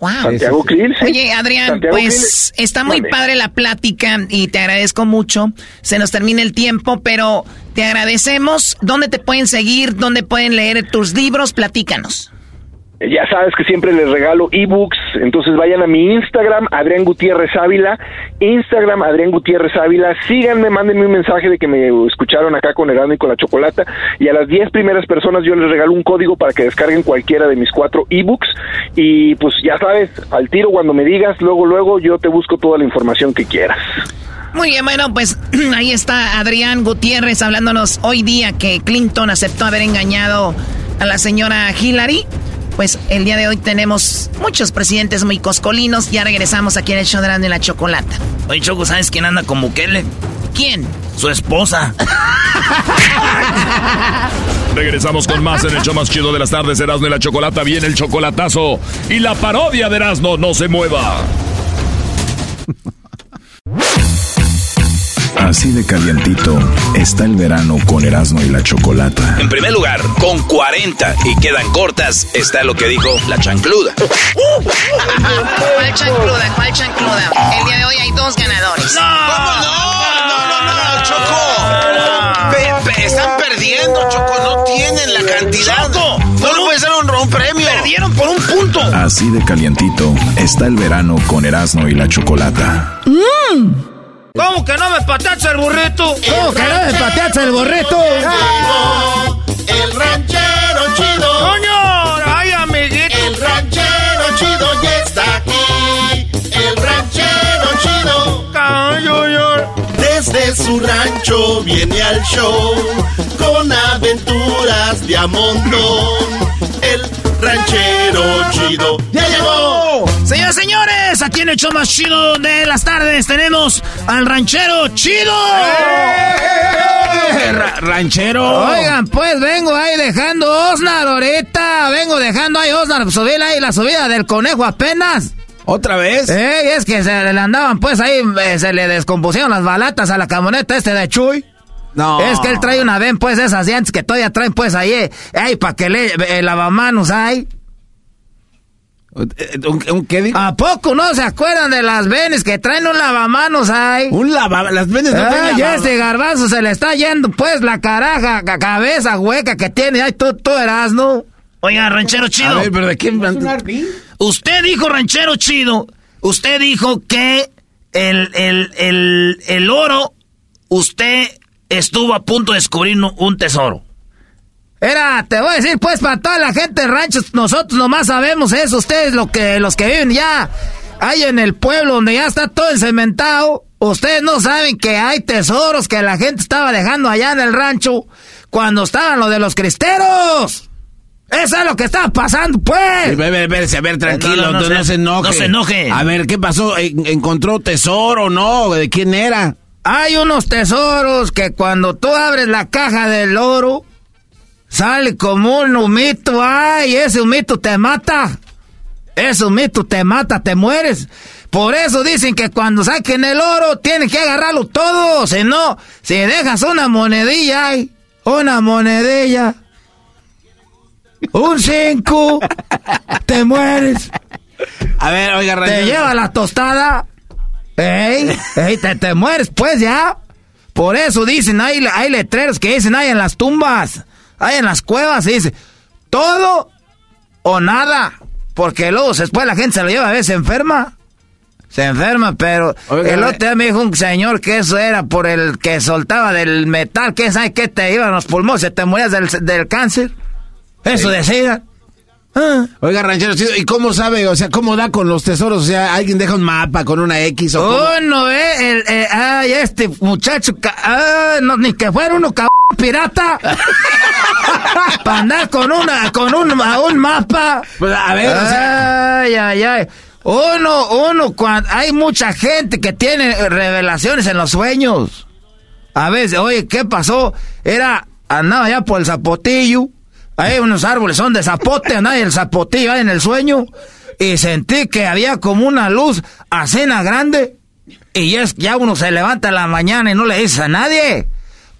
Wow. Santiago Krill, sí. Oye, Adrián, Santiago pues Krill- está muy padre la plática y te agradezco mucho. Se nos termina el tiempo, pero te agradecemos. ¿Dónde te pueden seguir? ¿Dónde pueden leer tus libros? Platícanos. Ya sabes que siempre les regalo ebooks, entonces vayan a mi Instagram, Adrián Gutiérrez Ávila, Instagram, Adrián Gutiérrez Ávila, síganme, mándenme un mensaje de que me escucharon acá con Erasmo y con la Chocolata, y a las 10 primeras personas yo les regalo un código para que descarguen cualquiera de mis cuatro ebooks, y pues ya sabes, al tiro cuando me digas, luego, luego yo te busco toda la información que quieras. Muy bien, bueno, pues ahí está Adrián Gutiérrez hablándonos hoy día que Clinton aceptó haber engañado a la señora Hillary. Pues el día de hoy tenemos muchos presidentes muy coscolinos. Ya regresamos aquí en el show de Erasmo y la Chocolata. Oye, Choco, ¿sabes quién anda con Bukele? ¿Quién? Su esposa. Regresamos con más en el show más chido de las tardes, Erasmo y la Chocolata. Viene el chocolatazo y la parodia de Erasmo, no se mueva. Así de calientito está el verano con Erasmo y la Chocolata. En primer lugar, con 40 y quedan cortas, está lo que dijo la chancluda. ¿Cuál chancluda? ¿Cuál chancluda? El día de hoy hay dos ganadores. ¿Cómo no? No, no, no, Choco. Pe- pe- están perdiendo, Choco. No tienen la cantidad. Choco, no puedes dar un, un premio. Perdieron por un punto. Así de calientito está el verano con Erasmo y la Chocolata. ¿Cómo que no me pateaste el burrito? ¿Cómo que no me pateaste el burrito? El ranchero chido. ¡Coño! ¡Ay, amiguito! El ranchero chido ya está aquí. El ranchero chido. Desde su rancho viene al show con aventuras de a montón. El ranchero chido ya llegó. Señoras y señores, aquí en el show más chido de las tardes tenemos al ranchero chido. ranchero. Oigan, pues vengo ahí dejando Osnar ahorita. Vengo dejando ahí Osnar. Subir ahí la subida del conejo apenas. ¿Otra vez? Eh, es que se le andaban pues ahí, eh, se le descompusieron las balatas a la camioneta este de Chuy. No. Es que él trae una ven pues esas llantas que todavía traen pues ahí, eh, ahí para que le el lavamanos ahí. ¿Un, un qué dijo? ¿A poco no se acuerdan de las venes que traen un lavamanos ahí? Un lava... Las venes no Ay, lava- este garbanzo se le está yendo pues la caraja, ca- cabeza hueca que tiene. Ay, tú, tú eras, ¿no? Oiga, ranchero chido. A ver, pero ¿de quién? Usted dijo, ranchero chido, usted dijo que el, el, el, el oro, usted estuvo a punto de descubrir un- tesoro. Era, te voy a decir, pues, para toda la gente de ranchos, nosotros nomás sabemos eso. Ustedes, lo que, los que viven ya ahí en el pueblo donde ya está todo encementado, ustedes no saben que hay tesoros que la gente estaba dejando allá en el rancho cuando estaban lo de los cristeros. Eso es lo que estaba pasando, A pues. ver, a ver, a ver, tranquilo, No, no, no, no se- se enoje. no se enoje. A ver, ¿qué pasó? ¿En- ¿Encontró tesoro no? ¿De quién era? Hay unos tesoros que cuando tú abres la caja del oro, sale como un humito. Ay, ese humito te mata. Ese humito te mata, te mueres. Por eso dicen que cuando saquen el oro, tienen que agarrarlo todo. Si no, si dejas una monedilla, ay, una monedilla, un cinco, te mueres. A ver, oiga, Te ranchero. lleva la tostada. ¡Ey! ¡Ey! Te, te mueres, pues ya. Por eso dicen, hay, hay letreros que dicen, hay en las tumbas, hay en las cuevas, y dice, todo o nada. Porque luego después la gente se lo lleva a veces se enferma. Se enferma, pero Oiga, el otro día me dijo un señor que eso era por el que soltaba del metal, que sabe que te iban los pulmones, se te morías del, del cáncer. Eso decían. Ah. Oiga, ranchero, ¿y cómo sabe? O sea, ¿cómo da con los tesoros? O sea, ¿alguien deja un mapa con una X o cómo? Oh, no, eh, el, eh, ay, este muchacho, ah, no, ni que fuera uno cabrón pirata. Para andar con una, con un, a un mapa. Pues, a ver, o sea- Ay, ay, ay. Uno, uno, cuando, hay mucha gente que tiene revelaciones en los sueños. A veces, oye, ¿qué pasó? Era, andaba ya por el zapotillo. Hay unos árboles, son de zapote, andaba el zapotillo ahí en el sueño. Y sentí que había como una luz a grande. Y es, ya uno se levanta en la mañana y no le dice a nadie.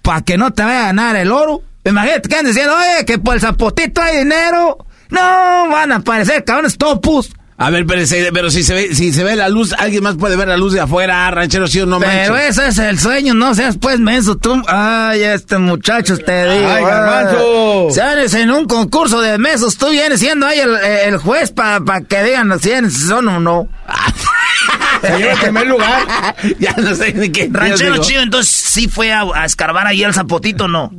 Para que no te vaya a ganar el oro. Imagínate que andan diciendo, oye, que por el zapotito hay dinero. No, van a aparecer cabrones topus. A ver, pero, pero si se ve, si se ve la luz, alguien más puede ver la luz de afuera, ranchero, sí o no Pero manches. ese es el sueño, no seas pues menso tú. Ay, este muchacho, te digo. Ay, garbanzo. Si eres en un concurso de mesos, tú vienes siendo ahí el, el juez para que digan si eres- son o no. Se lleva el primer lugar. ya no sé ni qué. Ranchero digo. chido, entonces sí fue a, a escarbar ahí el zapotito, ¿no?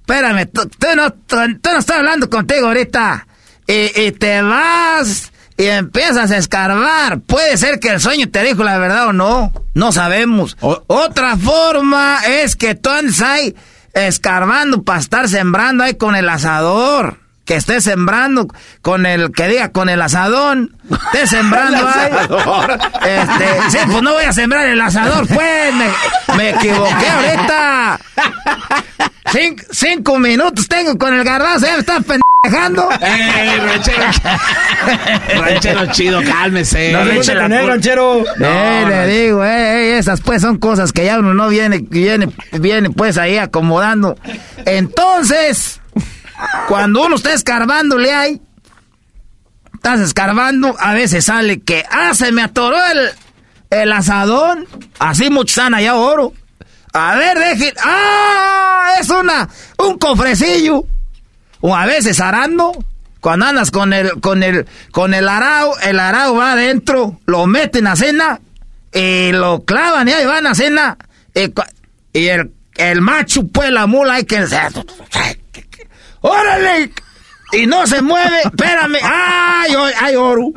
Espérame, tú, tú no, tú, tú no estoy hablando contigo ahorita. Y, y te vas y empiezas a escarbar. Puede ser que el sueño te dijo la verdad o no. No sabemos. Otra forma es que tú andes ahí escarbando para estar sembrando ahí con el asador. Que estés sembrando con el, que diga, con el asadón. Estés sembrando El ahí. asador. Este, sí, pues no voy a sembrar el asador, pues. Me, me equivoqué ahorita. Cinco, cinco minutos tengo con el garbanzo, ya me están pendejeando dejando. ¡Eh, ranchero! ranchero chido, cálmese. No le eche la el ranchero. Eh, le digo, eh, eh, esas pues son cosas que ya uno no viene, viene, viene pues ahí acomodando. Entonces, cuando uno está escarbándole ahí, estás escarbando, a veces sale que, ah, se me atoró el, el asadón. Así muchos allá oro. A ver, dejen. ¡Ah! Es una, un cofrecillo. O a veces arando. Cuando andas con el, con el, con el arao, el arao va adentro, lo meten a cena, y lo clavan y ahí van a cena. Y el, el macho, pues la mula hay que. ¡Órale! Y no se mueve, espérame. ¡Ay, ay, ay, oro!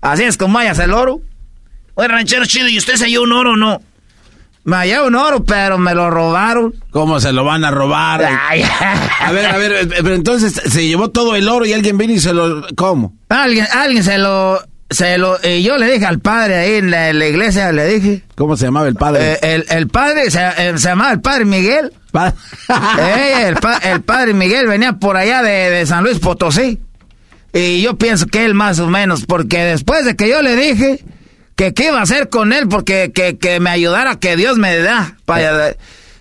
Así es como hayas el oro. Oye, ranchero chido, ¿y usted se halló un oro o no? Me hallé un oro, pero me lo robaron. ¿Cómo se lo van a robar? Ay. A ver, a ver, eh, pero entonces se llevó todo el oro y alguien vino y se lo... ¿Cómo? Alguien, alguien se lo, se lo, y yo le dije al padre ahí en la, en la iglesia, le dije. ¿Cómo se llamaba el padre? Eh, el, el padre, se, eh, se llamaba el padre Miguel. El, pa- el padre Miguel venía por allá de, de San Luis Potosí. Y yo pienso que él más o menos, porque después de que yo le dije que qué iba a hacer con él, porque que, que me ayudara, que Dios me da. para-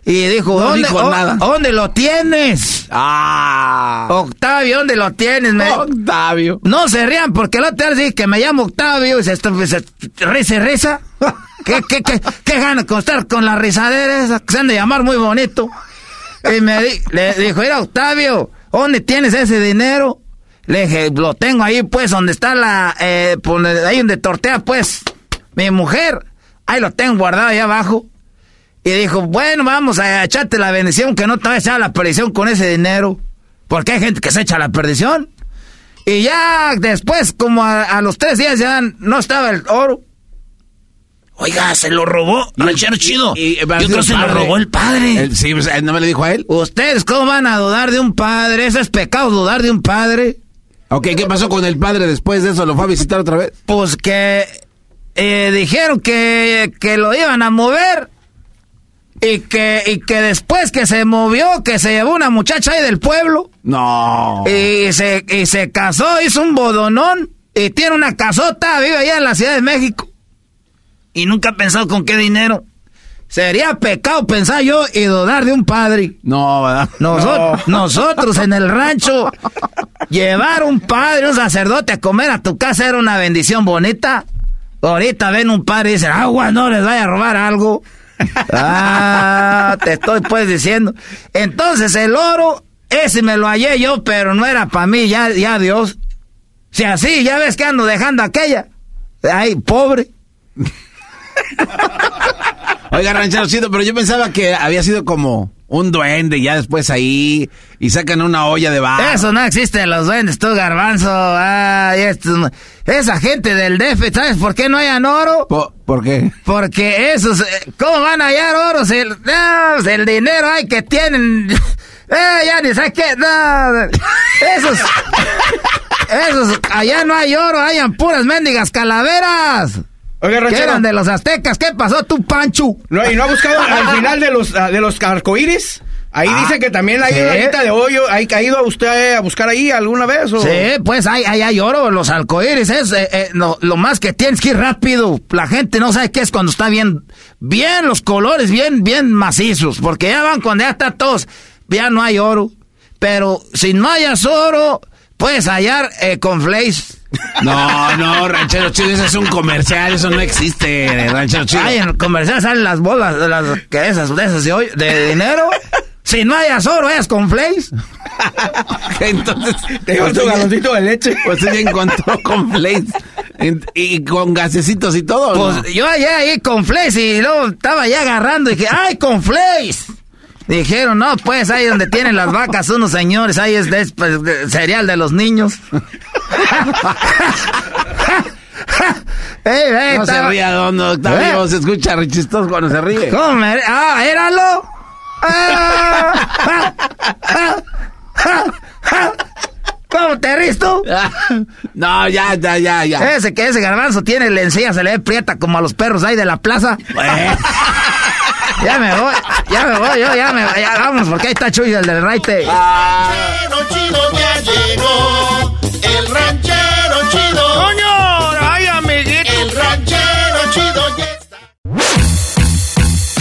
y dijo, No ¿dónde, dijo nada. ¿dónde lo tienes? Ah. Octavio, ¿dónde lo tienes? Me- Octavio. No se rían, porque el otro día dije que me llamo Octavio y se, se risa y risa. ¿Qué, qué, qué, qué gana con estar con la risadera esa que se han de llamar muy bonito? Y me di- le dijo, mira Octavio, ¿dónde tienes ese dinero? Le dije, lo tengo ahí pues, donde está la, eh, pues, ahí donde tortea pues, mi mujer. Ahí lo tengo guardado ahí abajo. Y dijo, bueno, vamos a echarte la bendición, que no te vayas a echar la perdición con ese dinero. Porque hay gente que se echa la perdición. Y ya después, como a, a los tres días, ya no estaba el oro. Oiga, se lo robó, ranchero chido. Y- y- Yo creo que se lo robó el padre. El- sí, pues, eh, ¿no me le dijo a él? ¿Ustedes cómo van a dudar de un padre? ¿Eso es pecado dudar de un padre? Ok, ¿qué pasó con el padre después de eso? ¿Lo fue a visitar otra vez? Pues que eh, dijeron que, que lo iban a mover. Y que, y que después que se movió, que se llevó una muchacha ahí del pueblo. No. Y se, y se casó, hizo un bodonón. Y tiene una casota, vive allá en la Ciudad de México. Y nunca ha pensado con qué dinero. Sería pecado pensar yo y dudar de un padre. No, ¿verdad? Nosotros, nosotros en el rancho, llevar un padre, un sacerdote a comer a tu casa era una bendición bonita. Ahorita ven un padre y dicen, agua, no les vaya a robar algo. Ah, te estoy pues diciendo. Entonces el oro, ese me lo hallé yo, pero no era para mí, ya, ya Dios. Si así, ya ves que ando dejando aquella. Ay, pobre. Oiga, ranchero pero yo pensaba que había sido como un duende y ya después ahí y sacan una olla de barro. Eso no existe los duendes, tú garbanzo. Ay, estos- esa gente del DF, ¿sabes por qué no hayan oro? ¿Por, por qué? Porque esos, eh, ¿cómo van a hallar oro? Si el, no, pues el dinero hay que tienen. Eh, ya ni sé qué. No, esos, esos, allá no hay oro, hayan puras mendigas calaveras. Oiga, ranchero. eran de los aztecas. ¿Qué pasó tú, Pancho? No, ¿Y no ha buscado al final de los, de los arcoíris? Ahí Ah, dice que también hay sí. una de hoyo. ¿Ha ido a usted a buscar ahí alguna vez? O? Sí, pues hay, hay, hay oro, los arcoíris, es eh, eh, no, lo más que tienes que ir rápido. La gente no sabe qué es cuando está bien, bien los colores, bien, bien macizos, porque ya van cuando ya está todos, ya no hay oro. Pero si no hayas oro, puedes hallar eh, con flakes. No, no, ranchero chido, ese es un comercial, eso no existe, ranchero chido. Ay, en el comercial salen las bolas, las, que esas, de esas de, hoy- de dinero. Si no hayas oro, hayas con flakes. Entonces, Te llevas tu galoncito de leche. Pues ella encontró con flakes en- y con gasecitos y todo. Pues yo allá ahí con flakes y luego estaba ya agarrando y dije, ¡ay, con flakes! Dijeron, no, pues ahí donde tienen las vacas unos señores, ahí es, pues, cereal de los niños. No se ría, don Octavio, ¿Eh? se escucha chistoso cuando se ríe. ¿Cómo me- ¡Ah, éralo! Ah, ah, ah, ah, ah. ¿Cómo te ríes tú? No, ya, ya, ya, ya. Ese que ese garbanzo tiene la encía, se le ve prieta como a los perros ahí de la plaza. ya me voy, ya me voy, yo ya me ya vamos, porque ahí está Chuy el del raite. Chido, chido, ya llegó el ranchero chido. ¡Coño! ¡Ay, amiguito! El ranchero chido ya.